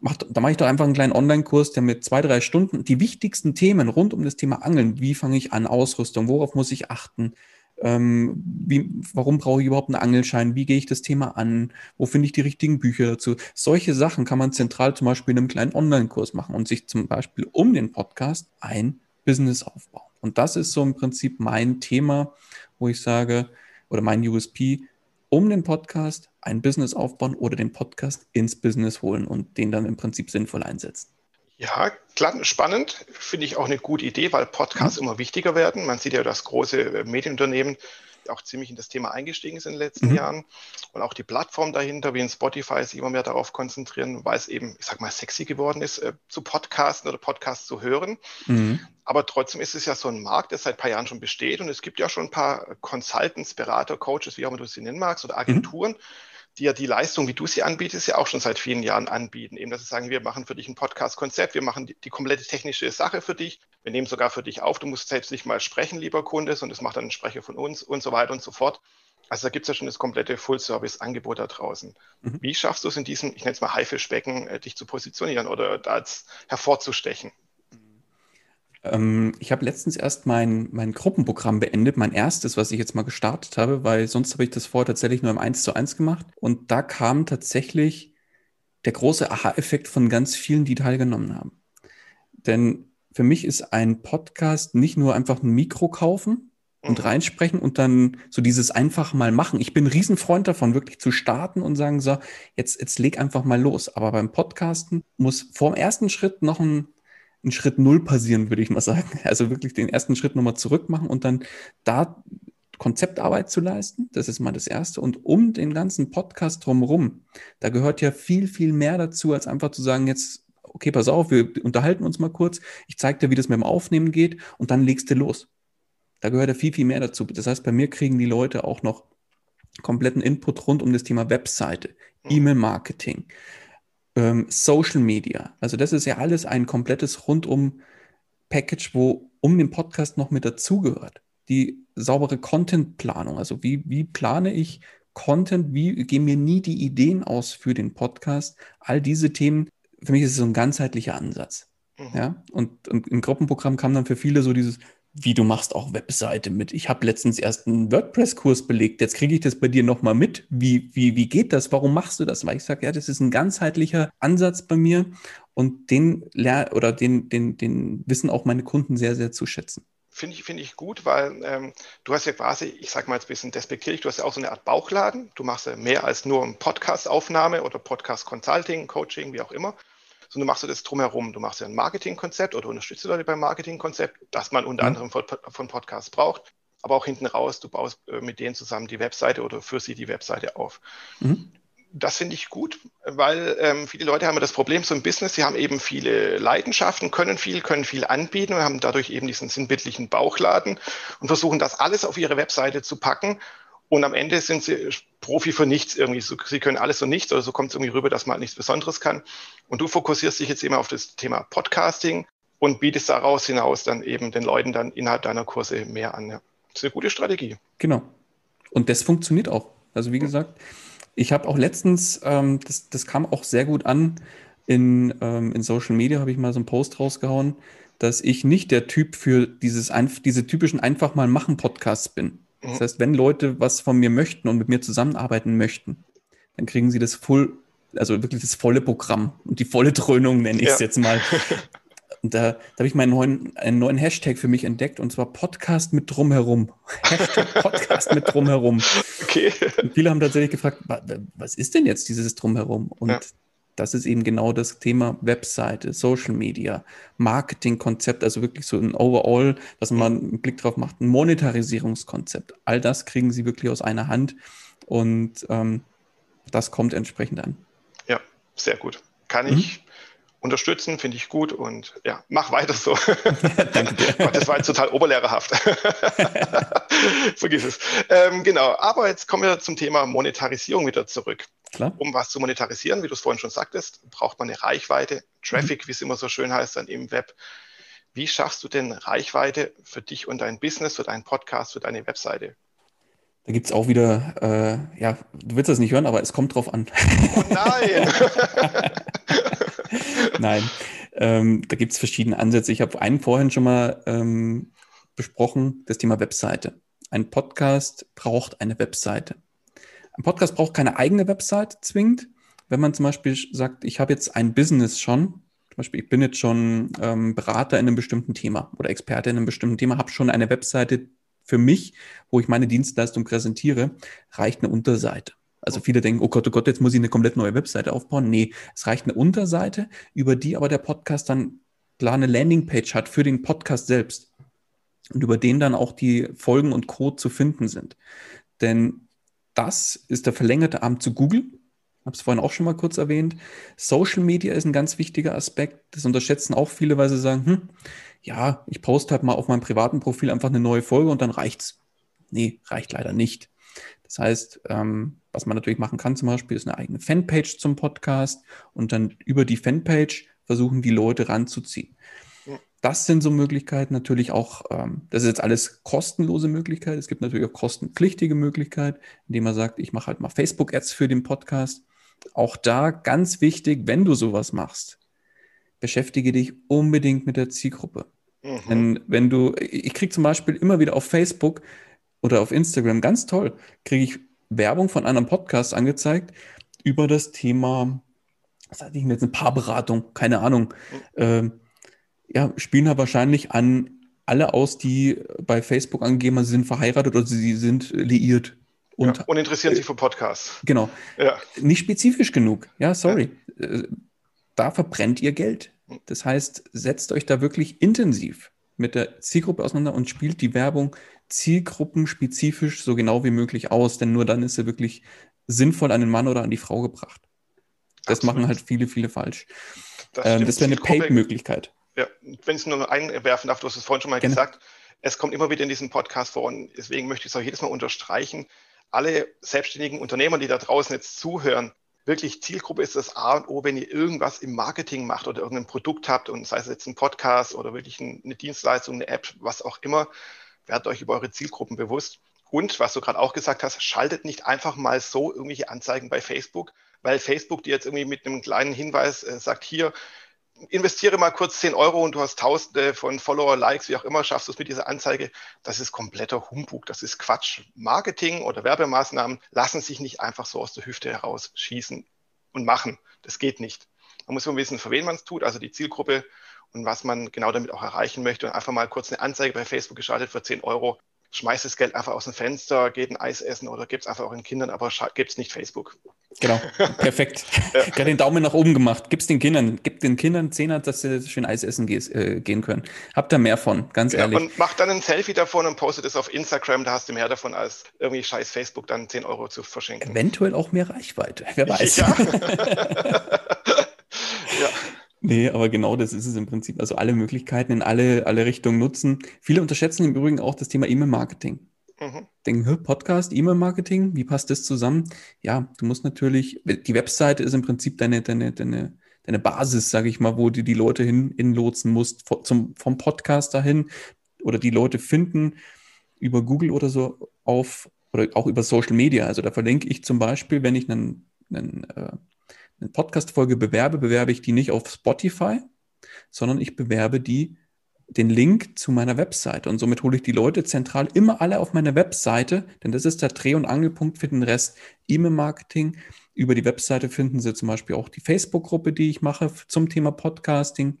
Mach, da mache ich doch einfach einen kleinen Online-Kurs, der mit zwei, drei Stunden die wichtigsten Themen rund um das Thema Angeln, wie fange ich an, Ausrüstung, worauf muss ich achten, ähm, wie, warum brauche ich überhaupt einen Angelschein? Wie gehe ich das Thema an? Wo finde ich die richtigen Bücher dazu? Solche Sachen kann man zentral zum Beispiel in einem kleinen Online-Kurs machen und sich zum Beispiel um den Podcast ein Business aufbauen. Und das ist so im Prinzip mein Thema, wo ich sage, oder mein USP, um den Podcast ein Business aufbauen oder den Podcast ins Business holen und den dann im Prinzip sinnvoll einsetzen. Ja, klar, spannend. Finde ich auch eine gute Idee, weil Podcasts mhm. immer wichtiger werden. Man sieht ja, dass große äh, Medienunternehmen auch ziemlich in das Thema eingestiegen ist in den letzten mhm. Jahren und auch die Plattform dahinter, wie in Spotify, sich immer mehr darauf konzentrieren, weil es eben, ich sag mal, sexy geworden ist, äh, zu podcasten oder Podcasts zu hören. Mhm. Aber trotzdem ist es ja so ein Markt, der seit ein paar Jahren schon besteht und es gibt ja schon ein paar Consultants, Berater, Coaches, wie auch immer du sie nennen magst, oder mhm. Agenturen, mhm die ja die Leistung, wie du sie anbietest, ja auch schon seit vielen Jahren anbieten. Eben, dass sie sagen, wir machen für dich ein Podcast-Konzept, wir machen die, die, komplette technische Sache für dich, wir nehmen sogar für dich auf, du musst selbst nicht mal sprechen, lieber Kunde, sondern das macht dann ein Sprecher von uns und so weiter und so fort. Also da gibt es ja schon das komplette Full-Service-Angebot da draußen. Mhm. Wie schaffst du es in diesem, ich nenne es mal Haifischbecken, äh, dich zu positionieren oder als hervorzustechen? Ähm, ich habe letztens erst mein, mein Gruppenprogramm beendet, mein erstes, was ich jetzt mal gestartet habe, weil sonst habe ich das vorher tatsächlich nur im 1 zu 1 gemacht. Und da kam tatsächlich der große Aha-Effekt von ganz vielen, die teilgenommen haben. Denn für mich ist ein Podcast nicht nur einfach ein Mikro kaufen und mhm. reinsprechen und dann so dieses einfach mal machen. Ich bin ein Riesenfreund davon, wirklich zu starten und sagen, so, jetzt, jetzt leg einfach mal los. Aber beim Podcasten muss vor dem ersten Schritt noch ein einen Schritt Null passieren, würde ich mal sagen. Also wirklich den ersten Schritt nochmal zurück machen und dann da Konzeptarbeit zu leisten. Das ist mal das Erste. Und um den ganzen Podcast drumherum, da gehört ja viel, viel mehr dazu, als einfach zu sagen, jetzt, okay, pass auf, wir unterhalten uns mal kurz. Ich zeige dir, wie das mit dem Aufnehmen geht und dann legst du los. Da gehört ja viel, viel mehr dazu. Das heißt, bei mir kriegen die Leute auch noch kompletten Input rund um das Thema Webseite, mhm. E-Mail-Marketing, ähm, Social Media. Also das ist ja alles ein komplettes Rundum-Package, wo um den Podcast noch mit dazugehört. Die saubere Content-Planung. Also wie, wie plane ich Content? Wie gehen mir nie die Ideen aus für den Podcast? All diese Themen. Für mich ist es so ein ganzheitlicher Ansatz. Mhm. Ja, und, und im Gruppenprogramm kam dann für viele so dieses, wie du machst auch Webseite mit. Ich habe letztens erst einen WordPress-Kurs belegt. Jetzt kriege ich das bei dir nochmal mit. Wie, wie, wie geht das? Warum machst du das? Weil ich sage, ja, das ist ein ganzheitlicher Ansatz bei mir und den oder den, den, den wissen auch meine Kunden sehr, sehr zu schätzen. Finde ich, finde ich gut, weil ähm, du hast ja quasi, ich sage mal jetzt ein bisschen despektierlich, du hast ja auch so eine Art Bauchladen. Du machst ja mehr als nur eine Podcast-Aufnahme oder Podcast-Consulting, Coaching, wie auch immer sondern du machst du das drumherum. Du machst ja ein Marketingkonzept oder unterstützt Leute beim Marketingkonzept, das man unter mhm. anderem von, von Podcasts braucht, aber auch hinten raus, du baust äh, mit denen zusammen die Webseite oder für sie die Webseite auf. Mhm. Das finde ich gut, weil ähm, viele Leute haben das Problem so im Business, sie haben eben viele Leidenschaften, können viel, können viel anbieten und haben dadurch eben diesen sinnbildlichen Bauchladen und versuchen das alles auf ihre Webseite zu packen und am Ende sind sie Profi für nichts irgendwie. Sie können alles und nichts oder so kommt es irgendwie rüber, dass man halt nichts Besonderes kann. Und du fokussierst dich jetzt immer auf das Thema Podcasting und bietest daraus hinaus dann eben den Leuten dann innerhalb deiner Kurse mehr an. Ja. Das ist eine gute Strategie. Genau. Und das funktioniert auch. Also wie gesagt, ich habe auch letztens, ähm, das, das kam auch sehr gut an, in, ähm, in Social Media habe ich mal so einen Post rausgehauen, dass ich nicht der Typ für dieses, diese typischen einfach mal machen Podcasts bin. Das heißt, wenn Leute was von mir möchten und mit mir zusammenarbeiten möchten, dann kriegen sie das voll, also wirklich das volle Programm und die volle Dröhnung nenne ich es ja. jetzt mal. Und da, da habe ich meinen neuen, einen neuen Hashtag für mich entdeckt und zwar Podcast mit drumherum. Hashtag Podcast mit drumherum. Okay. Und viele haben tatsächlich gefragt, was ist denn jetzt dieses drumherum? Und ja das ist eben genau das Thema Webseite, Social Media, Marketingkonzept, also wirklich so ein Overall, dass man einen Blick drauf macht, ein Monetarisierungskonzept. All das kriegen sie wirklich aus einer Hand und ähm, das kommt entsprechend an. Ja, sehr gut. Kann mhm. ich unterstützen, finde ich gut und ja, mach weiter so. danke dir. das war jetzt total oberlehrerhaft. Vergiss es. Ähm, genau, aber jetzt kommen wir zum Thema Monetarisierung wieder zurück. Klar. Um was zu monetarisieren, wie du es vorhin schon sagtest, braucht man eine Reichweite, Traffic, mhm. wie es immer so schön heißt, dann im Web. Wie schaffst du denn Reichweite für dich und dein Business, für deinen Podcast, für deine Webseite? Da gibt es auch wieder, äh, ja, du willst das nicht hören, aber es kommt drauf an. Oh nein! nein, ähm, da gibt es verschiedene Ansätze. Ich habe einen vorhin schon mal ähm, besprochen, das Thema Webseite. Ein Podcast braucht eine Webseite. Ein Podcast braucht keine eigene Website zwingend. Wenn man zum Beispiel sagt, ich habe jetzt ein Business schon, zum Beispiel ich bin jetzt schon ähm, Berater in einem bestimmten Thema oder Experte in einem bestimmten Thema, habe schon eine Webseite für mich, wo ich meine Dienstleistung präsentiere, reicht eine Unterseite. Also viele denken, oh Gott, oh Gott, jetzt muss ich eine komplett neue Webseite aufbauen. Nee, es reicht eine Unterseite, über die aber der Podcast dann klar eine Landingpage hat für den Podcast selbst und über den dann auch die Folgen und Code zu finden sind. Denn das ist der verlängerte Arm zu Google. Habe es vorhin auch schon mal kurz erwähnt. Social Media ist ein ganz wichtiger Aspekt. Das unterschätzen auch viele, weil sie sagen, hm, ja, ich poste halt mal auf meinem privaten Profil einfach eine neue Folge und dann reicht's. Nee, reicht leider nicht. Das heißt, ähm, was man natürlich machen kann zum Beispiel, ist eine eigene Fanpage zum Podcast und dann über die Fanpage versuchen, die Leute ranzuziehen. Das sind so Möglichkeiten, natürlich auch, ähm, das ist jetzt alles kostenlose Möglichkeiten. Es gibt natürlich auch kostenpflichtige Möglichkeiten, indem man sagt, ich mache halt mal Facebook-Ads für den Podcast. Auch da ganz wichtig, wenn du sowas machst, beschäftige dich unbedingt mit der Zielgruppe. Mhm. Wenn, wenn du, ich kriege zum Beispiel immer wieder auf Facebook oder auf Instagram, ganz toll, kriege ich Werbung von einem Podcast angezeigt über das Thema, was hatte ich mir jetzt, eine Paarberatung, keine Ahnung. Ähm, ja, spielen da wahrscheinlich an alle aus, die bei Facebook angegeben haben, sie sind verheiratet oder sie sind liiert. Und, ja, und interessieren sich für Podcasts. Genau. Ja. Nicht spezifisch genug. Ja, sorry. Ja. Äh, da verbrennt ihr Geld. Das heißt, setzt euch da wirklich intensiv mit der Zielgruppe auseinander und spielt die Werbung zielgruppenspezifisch so genau wie möglich aus, denn nur dann ist sie wirklich sinnvoll an den Mann oder an die Frau gebracht. Das Absolut. machen halt viele, viele falsch. Das, ähm, das wäre eine Paid-Möglichkeit. Ja, wenn ich es nur einwerfen darf, du hast es vorhin schon mal Gerne. gesagt, es kommt immer wieder in diesem Podcast vor und deswegen möchte ich es auch jedes Mal unterstreichen. Alle selbstständigen Unternehmer, die da draußen jetzt zuhören, wirklich Zielgruppe ist das A und O, wenn ihr irgendwas im Marketing macht oder irgendein Produkt habt und sei es jetzt ein Podcast oder wirklich eine Dienstleistung, eine App, was auch immer, werdet euch über eure Zielgruppen bewusst. Und was du gerade auch gesagt hast, schaltet nicht einfach mal so irgendwelche Anzeigen bei Facebook, weil Facebook dir jetzt irgendwie mit einem kleinen Hinweis äh, sagt, hier, investiere mal kurz 10 Euro und du hast tausende von Follower, Likes, wie auch immer, schaffst du es mit dieser Anzeige. Das ist kompletter Humbug, das ist Quatsch. Marketing oder Werbemaßnahmen lassen sich nicht einfach so aus der Hüfte heraus schießen und machen. Das geht nicht. Man muss immer wissen, für wen man es tut, also die Zielgruppe und was man genau damit auch erreichen möchte. Und einfach mal kurz eine Anzeige bei Facebook geschaltet für 10 Euro schmeißt das Geld einfach aus dem Fenster, geht ein Eis essen oder gibt es einfach auch den Kindern, aber gibt es nicht Facebook. Genau, perfekt. ja. Gerade den Daumen nach oben gemacht. Gib es den Kindern, gib den Kindern Zehner, dass sie schön Eis essen äh, gehen können. Habt da mehr von, ganz ja, ehrlich. Und mach dann ein Selfie davon und postet es auf Instagram, da hast du mehr davon, als irgendwie scheiß Facebook dann 10 Euro zu verschenken. Eventuell auch mehr Reichweite, wer weiß. Ja. ja. Nee, aber genau das ist es im Prinzip. Also alle Möglichkeiten in alle, alle Richtungen nutzen. Viele unterschätzen im Übrigen auch das Thema E-Mail-Marketing. Mhm. Denken, Podcast, E-Mail-Marketing, wie passt das zusammen? Ja, du musst natürlich, die Webseite ist im Prinzip deine, deine, deine, deine Basis, sage ich mal, wo du die Leute hin, hinlotsen musst, zum, vom Podcast dahin oder die Leute finden über Google oder so auf oder auch über Social Media. Also da verlinke ich zum Beispiel, wenn ich einen, einen äh, eine Podcast-Folge bewerbe, bewerbe ich die nicht auf Spotify, sondern ich bewerbe die den Link zu meiner Webseite. Und somit hole ich die Leute zentral immer alle auf meine Webseite, denn das ist der Dreh- und Angelpunkt für den Rest E-Mail-Marketing. Über die Webseite finden Sie zum Beispiel auch die Facebook-Gruppe, die ich mache zum Thema Podcasting.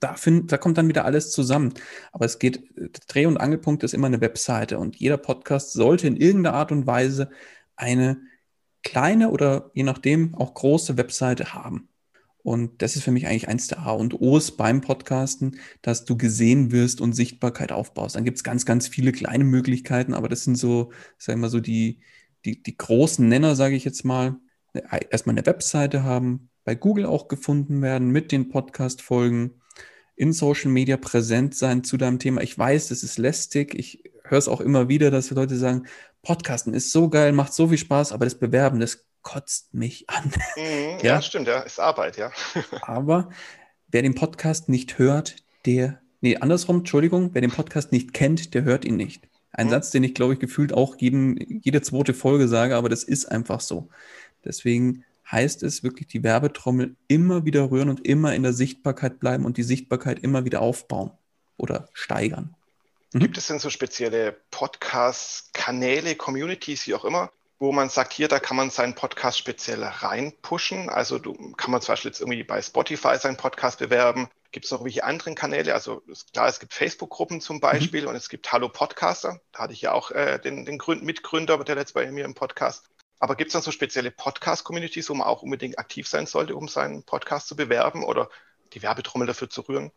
Da, find, da kommt dann wieder alles zusammen. Aber es geht, der Dreh- und Angelpunkt ist immer eine Webseite und jeder Podcast sollte in irgendeiner Art und Weise eine kleine oder je nachdem auch große Webseite haben. Und das ist für mich eigentlich eins der A und O's beim Podcasten, dass du gesehen wirst und Sichtbarkeit aufbaust. Dann gibt es ganz, ganz viele kleine Möglichkeiten, aber das sind so, sagen wir mal so, die, die, die großen Nenner, sage ich jetzt mal. Erstmal eine Webseite haben, bei Google auch gefunden werden mit den Podcast-Folgen, in Social Media präsent sein zu deinem Thema. Ich weiß, das ist lästig. Ich höre es auch immer wieder, dass Leute sagen, Podcasten ist so geil, macht so viel Spaß, aber das Bewerben, das kotzt mich an. Mhm, ja? ja, stimmt, ja, ist Arbeit, ja. aber wer den Podcast nicht hört, der, nee, andersrum, Entschuldigung, wer den Podcast nicht kennt, der hört ihn nicht. Ein mhm. Satz, den ich, glaube ich, gefühlt auch jeden, jede zweite Folge sage, aber das ist einfach so. Deswegen heißt es wirklich die Werbetrommel immer wieder rühren und immer in der Sichtbarkeit bleiben und die Sichtbarkeit immer wieder aufbauen oder steigern. Mhm. Gibt es denn so spezielle Podcast-Kanäle, Communities, wie auch immer, wo man sagt, hier, da kann man seinen Podcast speziell reinpushen? Also du, kann man zum Beispiel jetzt irgendwie bei Spotify seinen Podcast bewerben. Gibt es noch irgendwelche anderen Kanäle? Also klar, es gibt Facebook-Gruppen zum mhm. Beispiel mhm. und es gibt Hallo Podcaster. Da hatte ich ja auch äh, den, den Gründ Mitgründer, der letzte bei mir im Podcast. Aber gibt es dann so spezielle Podcast-Communities, wo man auch unbedingt aktiv sein sollte, um seinen Podcast zu bewerben oder die Werbetrommel dafür zu rühren?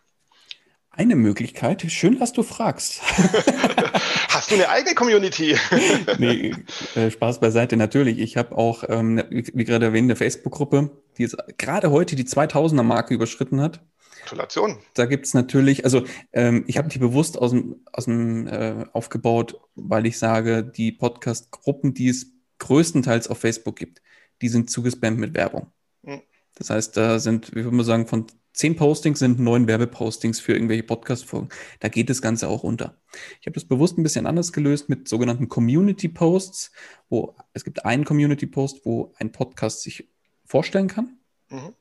Eine Möglichkeit, schön, dass du fragst. Hast du eine eigene Community? nee, äh, Spaß beiseite, natürlich. Ich habe auch, ähm, wie gerade erwähnt, eine Facebook-Gruppe, die jetzt gerade heute die 2000er-Marke überschritten hat. Gratulation. Da gibt es natürlich, also ähm, ich habe die bewusst aus dem, aus dem äh, aufgebaut, weil ich sage, die Podcast-Gruppen, die es größtenteils auf Facebook gibt, die sind zugespammt mit Werbung. Mhm. Das heißt, da sind, wie würde man sagen, von zehn Postings sind neun Werbepostings für irgendwelche Podcast-Folgen. Da geht das Ganze auch unter. Ich habe das bewusst ein bisschen anders gelöst mit sogenannten Community-Posts, wo es gibt einen Community-Post, wo ein Podcast sich vorstellen kann. Mhm.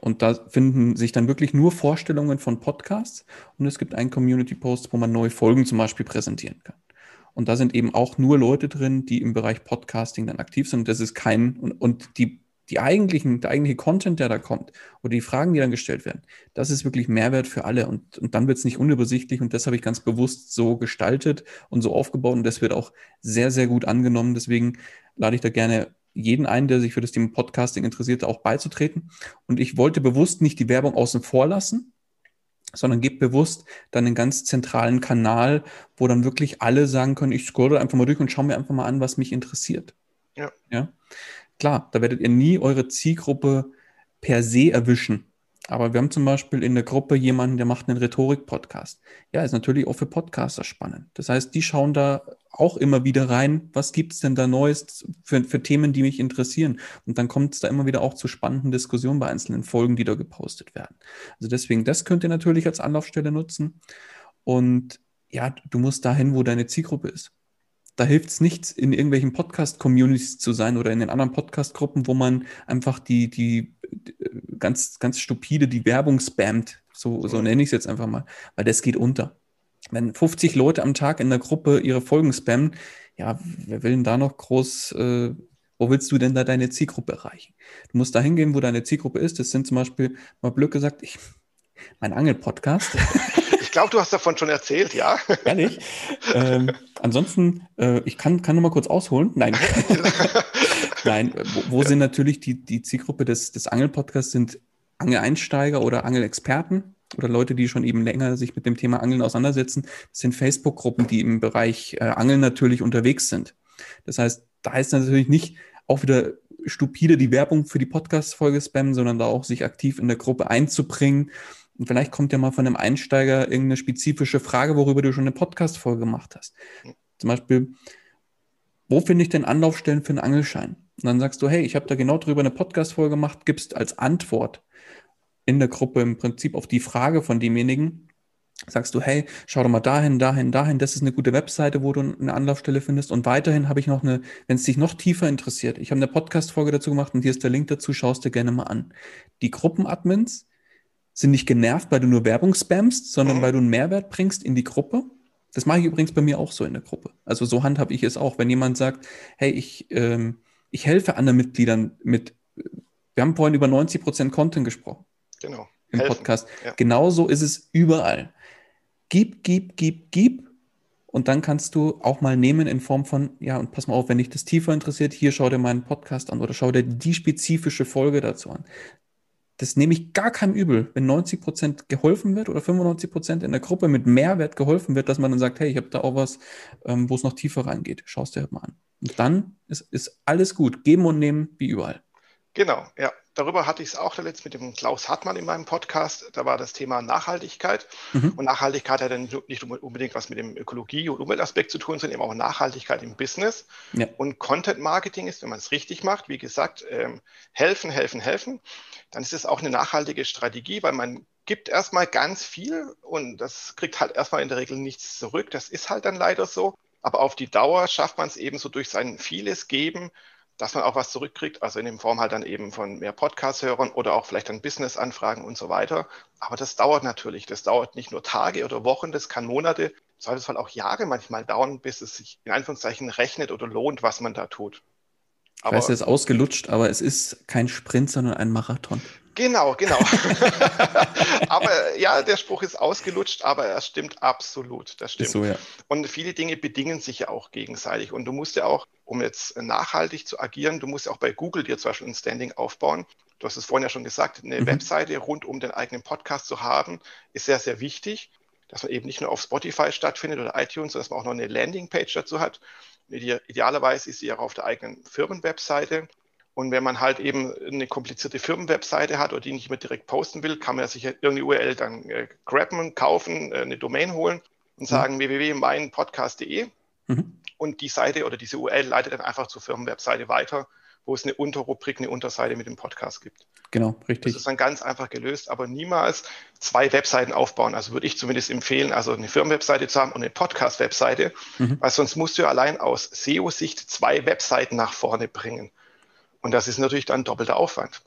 Und da finden sich dann wirklich nur Vorstellungen von Podcasts. Und es gibt einen Community-Post, wo man neue Folgen zum Beispiel präsentieren kann. Und da sind eben auch nur Leute drin, die im Bereich Podcasting dann aktiv sind. Das ist kein, und, und die die eigentlichen, der eigentliche Content, der da kommt, oder die Fragen, die dann gestellt werden, das ist wirklich Mehrwert für alle. Und, und dann wird es nicht unübersichtlich und das habe ich ganz bewusst so gestaltet und so aufgebaut und das wird auch sehr, sehr gut angenommen. Deswegen lade ich da gerne jeden ein, der sich für das Thema Podcasting interessiert, auch beizutreten. Und ich wollte bewusst nicht die Werbung außen vor lassen, sondern gebe bewusst dann einen ganz zentralen Kanal, wo dann wirklich alle sagen können, ich scrolle einfach mal durch und schaue mir einfach mal an, was mich interessiert. Ja. ja? Klar, da werdet ihr nie eure Zielgruppe per se erwischen. Aber wir haben zum Beispiel in der Gruppe jemanden, der macht einen Rhetorik-Podcast. Ja, ist natürlich auch für Podcaster spannend. Das heißt, die schauen da auch immer wieder rein, was gibt es denn da Neues für, für Themen, die mich interessieren. Und dann kommt es da immer wieder auch zu spannenden Diskussionen bei einzelnen Folgen, die da gepostet werden. Also deswegen, das könnt ihr natürlich als Anlaufstelle nutzen. Und ja, du musst dahin, wo deine Zielgruppe ist da hilft es nichts, in irgendwelchen Podcast-Communities zu sein oder in den anderen Podcast-Gruppen, wo man einfach die, die, die ganz, ganz stupide die Werbung spammt. So, so nenne ich es jetzt einfach mal, weil das geht unter. Wenn 50 Leute am Tag in der Gruppe ihre Folgen spammen, ja, wer will denn da noch groß, äh, wo willst du denn da deine Zielgruppe erreichen? Du musst da hingehen, wo deine Zielgruppe ist. Das sind zum Beispiel, mal blöd gesagt, ich, mein Angel-Podcast. Ich glaube, du hast davon schon erzählt, ja. Ehrlich? ähm, ansonsten, äh, ich kann, kann noch mal kurz ausholen. Nein. Nein, wo, wo, sind natürlich die, die Zielgruppe des, des Angel-Podcasts sind Angeleinsteiger oder Angelexperten oder Leute, die schon eben länger sich mit dem Thema Angeln auseinandersetzen. Das sind Facebook-Gruppen, die im Bereich äh, Angeln natürlich unterwegs sind. Das heißt, da ist natürlich nicht auch wieder stupide die Werbung für die Podcast-Folge spammen, sondern da auch sich aktiv in der Gruppe einzubringen und vielleicht kommt ja mal von einem Einsteiger irgendeine spezifische Frage, worüber du schon eine Podcast-Folge gemacht hast. Zum Beispiel, wo finde ich denn Anlaufstellen für einen Angelschein? Und dann sagst du, hey, ich habe da genau drüber eine Podcast-Folge gemacht, gibst als Antwort in der Gruppe im Prinzip auf die Frage von demjenigen, sagst du, hey, schau doch mal dahin, dahin, dahin, das ist eine gute Webseite, wo du eine Anlaufstelle findest. Und weiterhin habe ich noch eine, wenn es dich noch tiefer interessiert, ich habe eine Podcast-Folge dazu gemacht und hier ist der Link dazu, schaust dir gerne mal an. Die Gruppenadmins sind nicht genervt, weil du nur Werbung spammst, sondern mhm. weil du einen Mehrwert bringst in die Gruppe. Das mache ich übrigens bei mir auch so in der Gruppe. Also so handhabe ich es auch. Wenn jemand sagt, hey, ich, ähm, ich helfe anderen Mitgliedern mit, wir haben vorhin über 90 Prozent Content gesprochen. Genau. Im helfen. Podcast. Ja. Genauso ist es überall. Gib, gib, gib, gib. Und dann kannst du auch mal nehmen in Form von, ja, und pass mal auf, wenn dich das tiefer interessiert, hier schau dir meinen Podcast an oder schau dir die spezifische Folge dazu an das nehme ich gar keinem übel, wenn 90 Prozent geholfen wird oder 95 Prozent in der Gruppe mit Mehrwert geholfen wird, dass man dann sagt, hey, ich habe da auch was, ähm, wo es noch tiefer reingeht. Schau es dir halt mal an. Und dann ist, ist alles gut. Geben und nehmen wie überall. Genau, ja. Darüber hatte ich es auch letzt mit dem Klaus Hartmann in meinem Podcast. Da war das Thema Nachhaltigkeit. Mhm. Und Nachhaltigkeit hat dann nicht unbedingt was mit dem Ökologie- und Umweltaspekt zu tun, sondern eben auch Nachhaltigkeit im Business. Ja. Und Content Marketing ist, wenn man es richtig macht, wie gesagt, ähm, helfen, helfen, helfen. Dann ist es auch eine nachhaltige Strategie, weil man gibt erstmal ganz viel und das kriegt halt erstmal in der Regel nichts zurück. Das ist halt dann leider so. Aber auf die Dauer schafft man es eben so durch sein vieles Geben, dass man auch was zurückkriegt, also in dem Form halt dann eben von mehr Podcast-Hörern oder auch vielleicht dann Business-Anfragen und so weiter. Aber das dauert natürlich. Das dauert nicht nur Tage oder Wochen, das kann Monate, es halt auch Jahre manchmal dauern, bis es sich in Anführungszeichen rechnet oder lohnt, was man da tut. Aber, ich weiß, es ist ausgelutscht, aber es ist kein Sprint, sondern ein Marathon. Genau, genau. aber ja, der Spruch ist ausgelutscht, aber er stimmt absolut. Das stimmt. So, ja. Und viele Dinge bedingen sich ja auch gegenseitig. Und du musst ja auch um jetzt nachhaltig zu agieren. Du musst auch bei Google dir zum Beispiel ein Standing aufbauen. Du hast es vorhin ja schon gesagt, eine mhm. Webseite rund um den eigenen Podcast zu haben, ist sehr, sehr wichtig, dass man eben nicht nur auf Spotify stattfindet oder iTunes, sondern dass man auch noch eine Landingpage dazu hat. Idealerweise ist sie auch auf der eigenen Firmenwebseite. Und wenn man halt eben eine komplizierte Firmenwebseite hat oder die nicht mehr direkt posten will, kann man ja sich irgendeine URL dann äh, grabben, kaufen, äh, eine Domain holen und mhm. sagen mhm. www.meinpodcast.de. Mhm. Und die Seite oder diese URL leitet dann einfach zur Firmenwebseite weiter, wo es eine Unterrubrik, eine Unterseite mit dem Podcast gibt. Genau, richtig. Das ist dann ganz einfach gelöst, aber niemals zwei Webseiten aufbauen. Also würde ich zumindest empfehlen, also eine Firmenwebseite zu haben und eine Podcast-Webseite, mhm. weil sonst musst du ja allein aus SEO-Sicht zwei Webseiten nach vorne bringen. Und das ist natürlich dann doppelter Aufwand.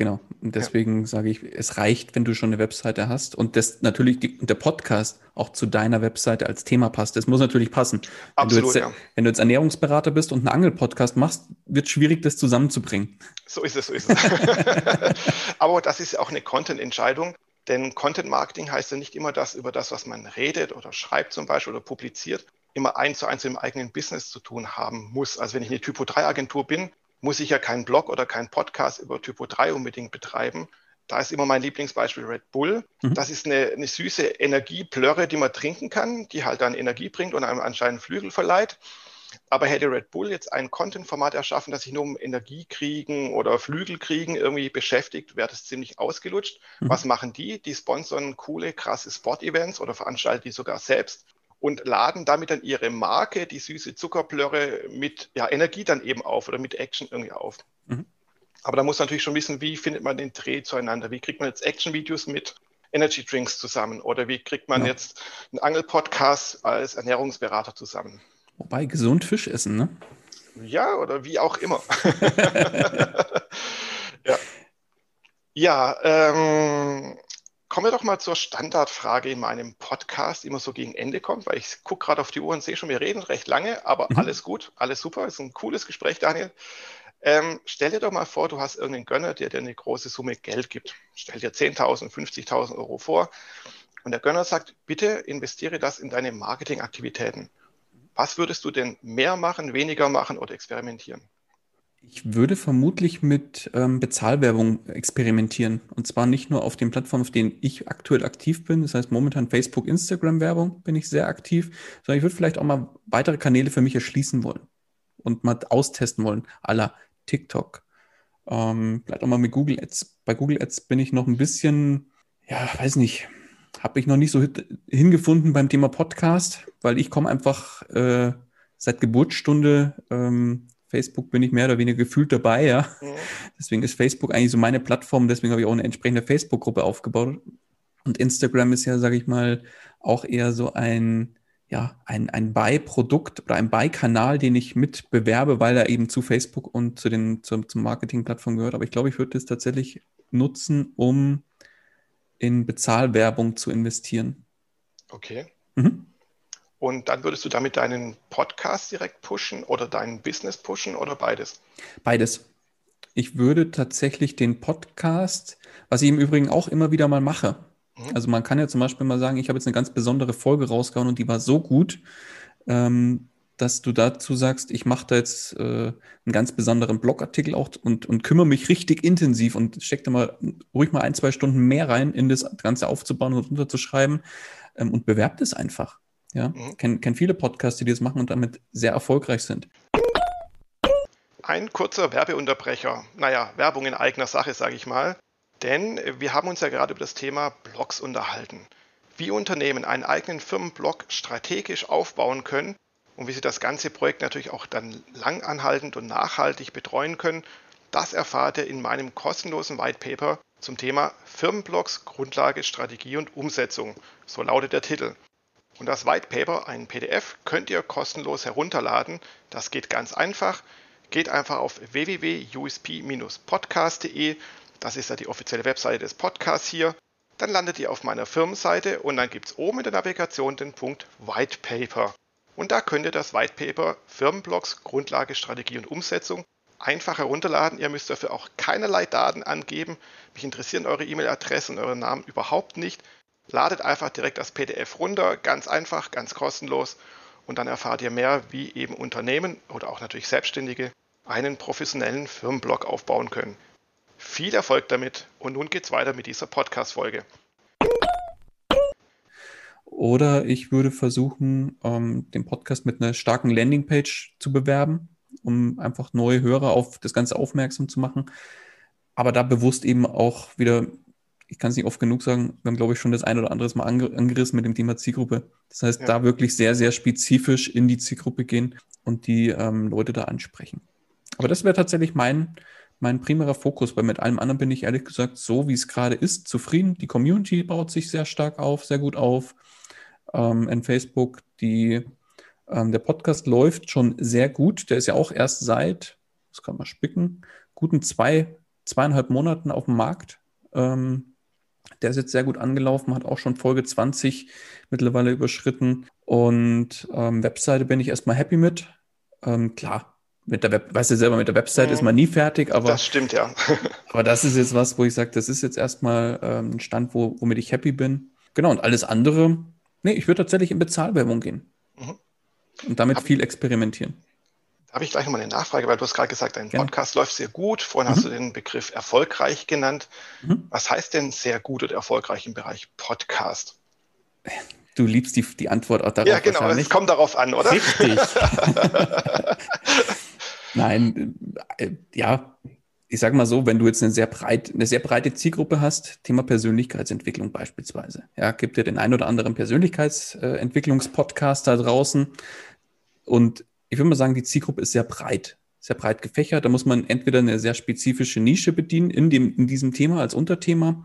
Genau. Und deswegen ja. sage ich, es reicht, wenn du schon eine Webseite hast und das natürlich die, der Podcast auch zu deiner Webseite als Thema passt. Das muss natürlich passen. Absolut, wenn, du jetzt, ja. wenn du jetzt Ernährungsberater bist und einen Angelpodcast machst, wird es schwierig, das zusammenzubringen. So ist es, so ist es. Aber das ist auch eine Content-Entscheidung. Denn Content Marketing heißt ja nicht immer das über das, was man redet oder schreibt zum Beispiel oder publiziert, immer eins zu eins im eigenen Business zu tun haben muss. Also wenn ich eine Typo 3 Agentur bin, muss ich ja keinen Blog oder keinen Podcast über Typo 3 unbedingt betreiben. Da ist immer mein Lieblingsbeispiel Red Bull. Mhm. Das ist eine, eine süße Energieplörre, die man trinken kann, die halt dann Energie bringt und einem anscheinend Flügel verleiht. Aber hätte Red Bull jetzt ein Content-Format erschaffen, das sich nur um Energie kriegen oder Flügel kriegen irgendwie beschäftigt, wäre das ziemlich ausgelutscht. Mhm. Was machen die? Die sponsern coole, krasse Sport-Events oder veranstalten die sogar selbst und laden damit dann ihre Marke, die süße Zuckerplörre, mit ja, Energie dann eben auf oder mit Action irgendwie auf. Mhm. Aber da muss man natürlich schon wissen, wie findet man den Dreh zueinander? Wie kriegt man jetzt Action-Videos mit Energy Drinks zusammen? Oder wie kriegt man ja. jetzt einen Angel-Podcast als Ernährungsberater zusammen? Wobei gesund Fisch essen, ne? Ja, oder wie auch immer. ja. Ja, ähm, Kommen wir doch mal zur Standardfrage in meinem Podcast, die immer so gegen Ende kommt, weil ich gucke gerade auf die Uhr und sehe schon, wir reden recht lange, aber mhm. alles gut, alles super, ist ein cooles Gespräch, Daniel. Ähm, stell dir doch mal vor, du hast irgendeinen Gönner, der dir eine große Summe Geld gibt. Stell dir 10.000, 50.000 Euro vor und der Gönner sagt, bitte investiere das in deine Marketingaktivitäten. Was würdest du denn mehr machen, weniger machen oder experimentieren? Ich würde vermutlich mit ähm, Bezahlwerbung experimentieren. Und zwar nicht nur auf den Plattformen, auf denen ich aktuell aktiv bin. Das heißt, momentan Facebook, Instagram-Werbung bin ich sehr aktiv. Sondern ich würde vielleicht auch mal weitere Kanäle für mich erschließen wollen und mal austesten wollen, aller TikTok. Ähm, vielleicht auch mal mit Google Ads. Bei Google Ads bin ich noch ein bisschen, ja, weiß nicht, habe ich noch nicht so hingefunden beim Thema Podcast, weil ich komme einfach äh, seit Geburtsstunde ähm, Facebook bin ich mehr oder weniger gefühlt dabei, ja. Mhm. Deswegen ist Facebook eigentlich so meine Plattform, deswegen habe ich auch eine entsprechende Facebook-Gruppe aufgebaut. Und Instagram ist ja, sage ich mal, auch eher so ein, ja, ein, ein Beiprodukt oder ein Beikanal, den ich mit bewerbe, weil er eben zu Facebook und zu den, zu, zum Marketing-Plattform gehört. Aber ich glaube, ich würde es tatsächlich nutzen, um in Bezahlwerbung zu investieren. Okay. Mhm. Und dann würdest du damit deinen Podcast direkt pushen oder dein Business pushen oder beides? Beides. Ich würde tatsächlich den Podcast, was ich im Übrigen auch immer wieder mal mache. Mhm. Also man kann ja zum Beispiel mal sagen, ich habe jetzt eine ganz besondere Folge rausgehauen und die war so gut, ähm, dass du dazu sagst, ich mache da jetzt äh, einen ganz besonderen Blogartikel auch und, und kümmere mich richtig intensiv und stecke da mal ruhig mal ein, zwei Stunden mehr rein, in das Ganze aufzubauen und runterzuschreiben ähm, und bewerbt es einfach. Ja, mhm. kenne kenn viele Podcasts, die das machen und damit sehr erfolgreich sind. Ein kurzer Werbeunterbrecher. Naja, Werbung in eigener Sache, sage ich mal. Denn wir haben uns ja gerade über das Thema Blogs unterhalten. Wie Unternehmen einen eigenen Firmenblog strategisch aufbauen können und wie sie das ganze Projekt natürlich auch dann langanhaltend und nachhaltig betreuen können, das erfahrt ihr in meinem kostenlosen White Paper zum Thema Firmenblogs, Grundlage, Strategie und Umsetzung. So lautet der Titel. Und das White Paper, ein PDF, könnt ihr kostenlos herunterladen. Das geht ganz einfach. Geht einfach auf www.usp-podcast.de. Das ist ja die offizielle Webseite des Podcasts hier. Dann landet ihr auf meiner Firmenseite und dann gibt es oben in der Navigation den Punkt White Paper. Und da könnt ihr das White Paper Firmenblogs, Grundlage, Strategie und Umsetzung einfach herunterladen. Ihr müsst dafür auch keinerlei Daten angeben. Mich interessieren eure E-Mail-Adresse und eure Namen überhaupt nicht. Ladet einfach direkt das PDF runter, ganz einfach, ganz kostenlos und dann erfahrt ihr mehr, wie eben Unternehmen oder auch natürlich Selbstständige einen professionellen Firmenblog aufbauen können. Viel Erfolg damit und nun geht's weiter mit dieser Podcast-Folge. Oder ich würde versuchen, ähm, den Podcast mit einer starken Landingpage zu bewerben, um einfach neue Hörer auf das Ganze aufmerksam zu machen. Aber da bewusst eben auch wieder, ich kann es nicht oft genug sagen, wir haben, glaube ich, schon das ein oder andere Mal angerissen mit dem Thema Zielgruppe. Das heißt, ja. da wirklich sehr, sehr spezifisch in die Zielgruppe gehen und die ähm, Leute da ansprechen. Aber das wäre tatsächlich mein, mein primärer Fokus, weil mit allem anderen bin ich ehrlich gesagt so, wie es gerade ist, zufrieden. Die Community baut sich sehr stark auf, sehr gut auf ähm, in Facebook. Die, ähm, der Podcast läuft schon sehr gut. Der ist ja auch erst seit, das kann man spicken, guten zwei, zweieinhalb Monaten auf dem Markt. Ähm, der ist jetzt sehr gut angelaufen, hat auch schon Folge 20 mittlerweile überschritten. Und ähm, Webseite bin ich erstmal happy mit. Ähm, klar, mit der Web, weißt du selber, mit der Website mhm. ist man nie fertig, aber. Das stimmt, ja. aber das ist jetzt was, wo ich sage, das ist jetzt erstmal ähm, ein Stand, wo, womit ich happy bin. Genau, und alles andere, nee, ich würde tatsächlich in Bezahlwerbung gehen. Mhm. Und damit Hab viel experimentieren. Habe ich gleich nochmal eine Nachfrage, weil du hast gerade gesagt, dein Podcast ja. läuft sehr gut. Vorhin mhm. hast du den Begriff erfolgreich genannt. Mhm. Was heißt denn sehr gut oder erfolgreich im Bereich Podcast? Du liebst die, die Antwort auch darauf. Ja, genau, es kommt darauf an, oder? Richtig. Nein, äh, ja, ich sage mal so, wenn du jetzt eine sehr, breit, eine sehr breite Zielgruppe hast, Thema Persönlichkeitsentwicklung beispielsweise, ja, gibt dir den ein oder anderen Persönlichkeitsentwicklungspodcast da draußen. Und ich würde mal sagen, die Zielgruppe ist sehr breit, sehr breit gefächert. Da muss man entweder eine sehr spezifische Nische bedienen in, dem, in diesem Thema als Unterthema,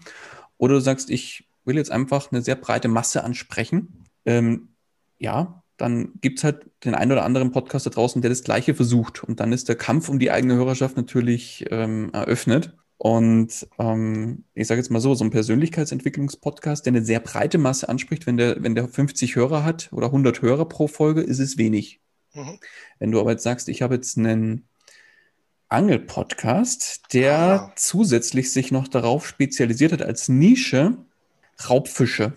oder du sagst, ich will jetzt einfach eine sehr breite Masse ansprechen. Ähm, ja, dann gibt es halt den einen oder anderen Podcast da draußen, der das Gleiche versucht. Und dann ist der Kampf um die eigene Hörerschaft natürlich ähm, eröffnet. Und ähm, ich sage jetzt mal so, so ein Persönlichkeitsentwicklungspodcast, der eine sehr breite Masse anspricht, wenn der, wenn der 50 Hörer hat oder 100 Hörer pro Folge, ist es wenig. Mhm. Wenn du aber jetzt sagst, ich habe jetzt einen Angel-Podcast, der ah. zusätzlich sich noch darauf spezialisiert hat, als Nische Raubfische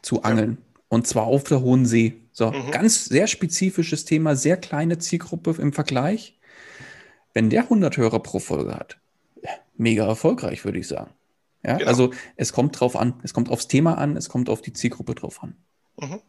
zu angeln. Ja. Und zwar auf der Hohen See. So, mhm. ganz sehr spezifisches Thema, sehr kleine Zielgruppe im Vergleich. Wenn der 100 Hörer pro Folge hat, mega erfolgreich, würde ich sagen. Ja, genau. also es kommt drauf an, es kommt aufs Thema an, es kommt auf die Zielgruppe drauf an. Mhm.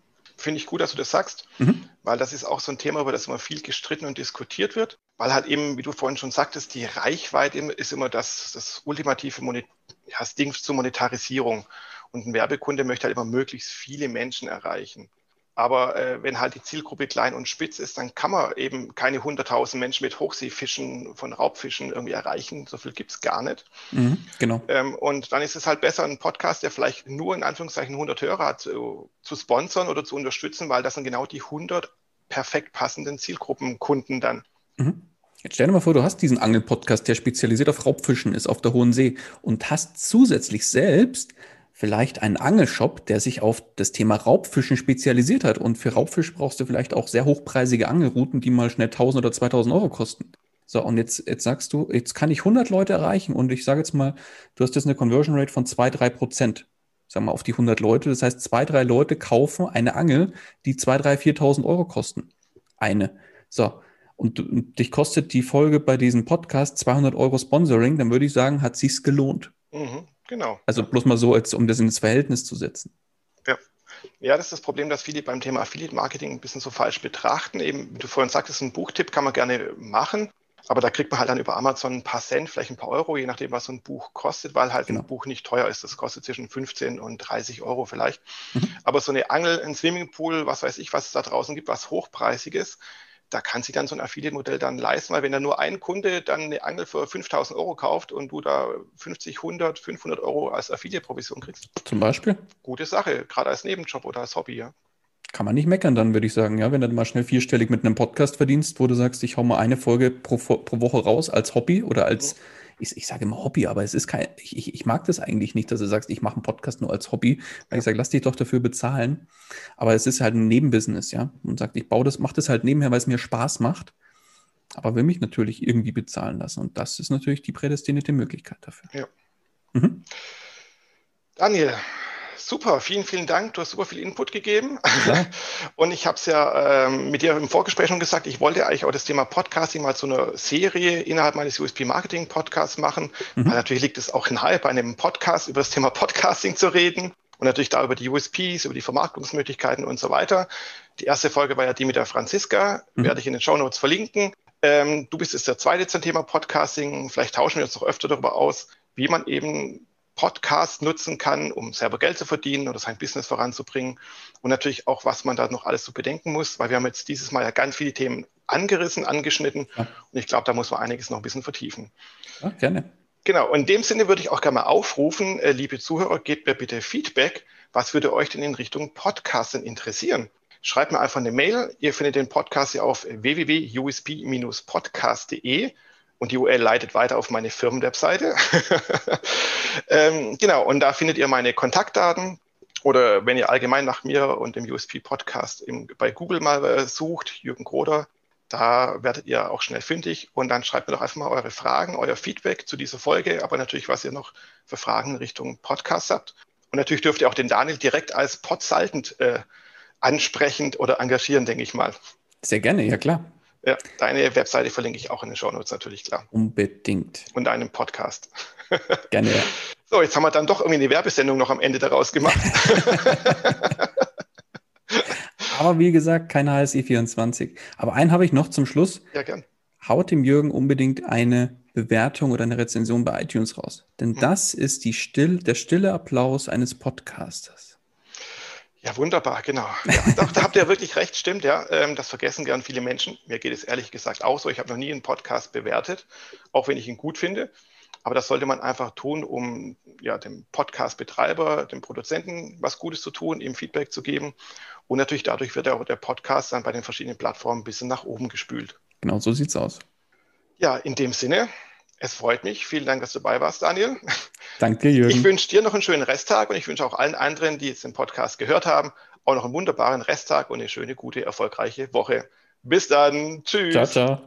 Finde ich gut, dass du das sagst, mhm. weil das ist auch so ein Thema, über das immer viel gestritten und diskutiert wird, weil halt eben, wie du vorhin schon sagtest, die Reichweite ist immer das, das ultimative Monet ja, das Ding zur Monetarisierung. Und ein Werbekunde möchte halt immer möglichst viele Menschen erreichen. Aber äh, wenn halt die Zielgruppe klein und spitz ist, dann kann man eben keine 100.000 Menschen mit Hochseefischen von Raubfischen irgendwie erreichen. So viel gibt es gar nicht. Mhm, genau. Ähm, und dann ist es halt besser, einen Podcast, der vielleicht nur in Anführungszeichen 100 Hörer hat, zu, zu sponsern oder zu unterstützen, weil das sind genau die 100 perfekt passenden Zielgruppenkunden dann. Mhm. Jetzt stell dir mal vor, du hast diesen Angel-Podcast, der spezialisiert auf Raubfischen ist, auf der Hohen See und hast zusätzlich selbst vielleicht einen Angelshop, der sich auf das Thema Raubfischen spezialisiert hat. Und für Raubfisch brauchst du vielleicht auch sehr hochpreisige Angelrouten, die mal schnell 1000 oder 2000 Euro kosten. So, und jetzt, jetzt sagst du, jetzt kann ich 100 Leute erreichen und ich sage jetzt mal, du hast jetzt eine Conversion Rate von 2, 3 Prozent. Sag mal, auf die 100 Leute. Das heißt, zwei, drei Leute kaufen eine Angel, die 2, 3, 4.000 Euro kosten. Eine. So. Und, und dich kostet die Folge bei diesem Podcast 200 Euro Sponsoring, dann würde ich sagen, hat sich's gelohnt. Mhm. Genau. Also bloß mal so, als, um das ins Verhältnis zu setzen. Ja. Ja, das ist das Problem, dass viele beim Thema Affiliate Marketing ein bisschen so falsch betrachten. Eben, wie du vorhin sagtest, ein Buchtipp kann man gerne machen, aber da kriegt man halt dann über Amazon ein paar Cent, vielleicht ein paar Euro, je nachdem, was so ein Buch kostet, weil halt genau. ein Buch nicht teuer ist. Das kostet zwischen 15 und 30 Euro vielleicht. Mhm. Aber so eine Angel, ein Swimmingpool, was weiß ich, was es da draußen gibt, was hochpreisiges, da kann sich dann so ein Affiliate-Modell dann leisten, weil wenn da nur ein Kunde dann eine Angel für 5000 Euro kauft und du da 50, 100, 500 Euro als Affiliate-Provision kriegst. Zum Beispiel? Gute Sache, gerade als Nebenjob oder als Hobby, ja. Kann man nicht meckern dann, würde ich sagen, ja. Wenn du mal schnell vierstellig mit einem Podcast verdienst, wo du sagst, ich hau mal eine Folge pro, pro Woche raus als Hobby oder als, mhm ich, ich sage immer Hobby, aber es ist kein, ich, ich mag das eigentlich nicht, dass du sagst, ich mache einen Podcast nur als Hobby, weil ich sage, lass dich doch dafür bezahlen. Aber es ist halt ein Nebenbusiness, ja. Und sagt, ich baue das, mache das halt nebenher, weil es mir Spaß macht, aber will mich natürlich irgendwie bezahlen lassen. Und das ist natürlich die prädestinierte Möglichkeit dafür. Ja. Mhm. Daniel, super, vielen, vielen Dank. Du hast super viel Input gegeben. Ja. Und ich habe es ja ähm, mit dir im Vorgespräch schon gesagt, ich wollte eigentlich auch das Thema Podcasting mal zu einer Serie innerhalb meines USP Marketing Podcasts machen. Mhm. Weil natürlich liegt es auch nahe, bei einem Podcast über das Thema Podcasting zu reden. Und natürlich da über die USPs, über die Vermarktungsmöglichkeiten und so weiter. Die erste Folge war ja die mit der Franziska, mhm. werde ich in den Show Notes verlinken. Ähm, du bist jetzt der zweite zum Thema Podcasting. Vielleicht tauschen wir uns noch öfter darüber aus, wie man eben Podcast nutzen kann, um selber Geld zu verdienen oder sein Business voranzubringen. Und natürlich auch, was man da noch alles so bedenken muss, weil wir haben jetzt dieses Mal ja ganz viele Themen angerissen, angeschnitten. Ja. Und ich glaube, da muss man einiges noch ein bisschen vertiefen. Ja, gerne. Genau, und in dem Sinne würde ich auch gerne mal aufrufen, äh, liebe Zuhörer, gebt mir bitte Feedback. Was würde euch denn in Richtung Podcasten interessieren? Schreibt mir einfach eine Mail. Ihr findet den Podcast ja auf www.usp-podcast.de und die URL leitet weiter auf meine Firmenwebseite. ähm, genau, und da findet ihr meine Kontaktdaten. Oder wenn ihr allgemein nach mir und dem USP-Podcast bei Google mal äh, sucht, Jürgen Groder, da werdet ihr auch schnell fündig. Und dann schreibt mir doch einfach mal eure Fragen, euer Feedback zu dieser Folge, aber natürlich, was ihr noch für Fragen in Richtung Podcast habt. Und natürlich dürft ihr auch den Daniel direkt als Podsaltend äh, ansprechend oder engagieren, denke ich mal. Sehr gerne, ja klar. Ja, deine Webseite verlinke ich auch in den Shownotes natürlich, klar. Unbedingt. Und deinen Podcast. Gerne, ja. So, jetzt haben wir dann doch irgendwie eine Werbesendung noch am Ende daraus gemacht. Aber wie gesagt, keine HSI 24. Aber einen habe ich noch zum Schluss. Ja, gern. Haut dem Jürgen unbedingt eine Bewertung oder eine Rezension bei iTunes raus. Denn hm. das ist die still, der stille Applaus eines Podcasters. Ja, wunderbar, genau. Ja, doch, da habt ihr wirklich recht, stimmt, ja. Ähm, das vergessen gern viele Menschen. Mir geht es ehrlich gesagt auch so. Ich habe noch nie einen Podcast bewertet, auch wenn ich ihn gut finde. Aber das sollte man einfach tun, um ja, dem Podcast-Betreiber, dem Produzenten was Gutes zu tun, ihm Feedback zu geben. Und natürlich dadurch wird auch der Podcast dann bei den verschiedenen Plattformen ein bisschen nach oben gespült. Genau, so sieht's aus. Ja, in dem Sinne, es freut mich. Vielen Dank, dass du dabei warst, Daniel. Danke, Jürgen. Ich wünsche dir noch einen schönen Resttag und ich wünsche auch allen anderen, die jetzt den Podcast gehört haben, auch noch einen wunderbaren Resttag und eine schöne, gute, erfolgreiche Woche. Bis dann. Tschüss. Ciao, ciao.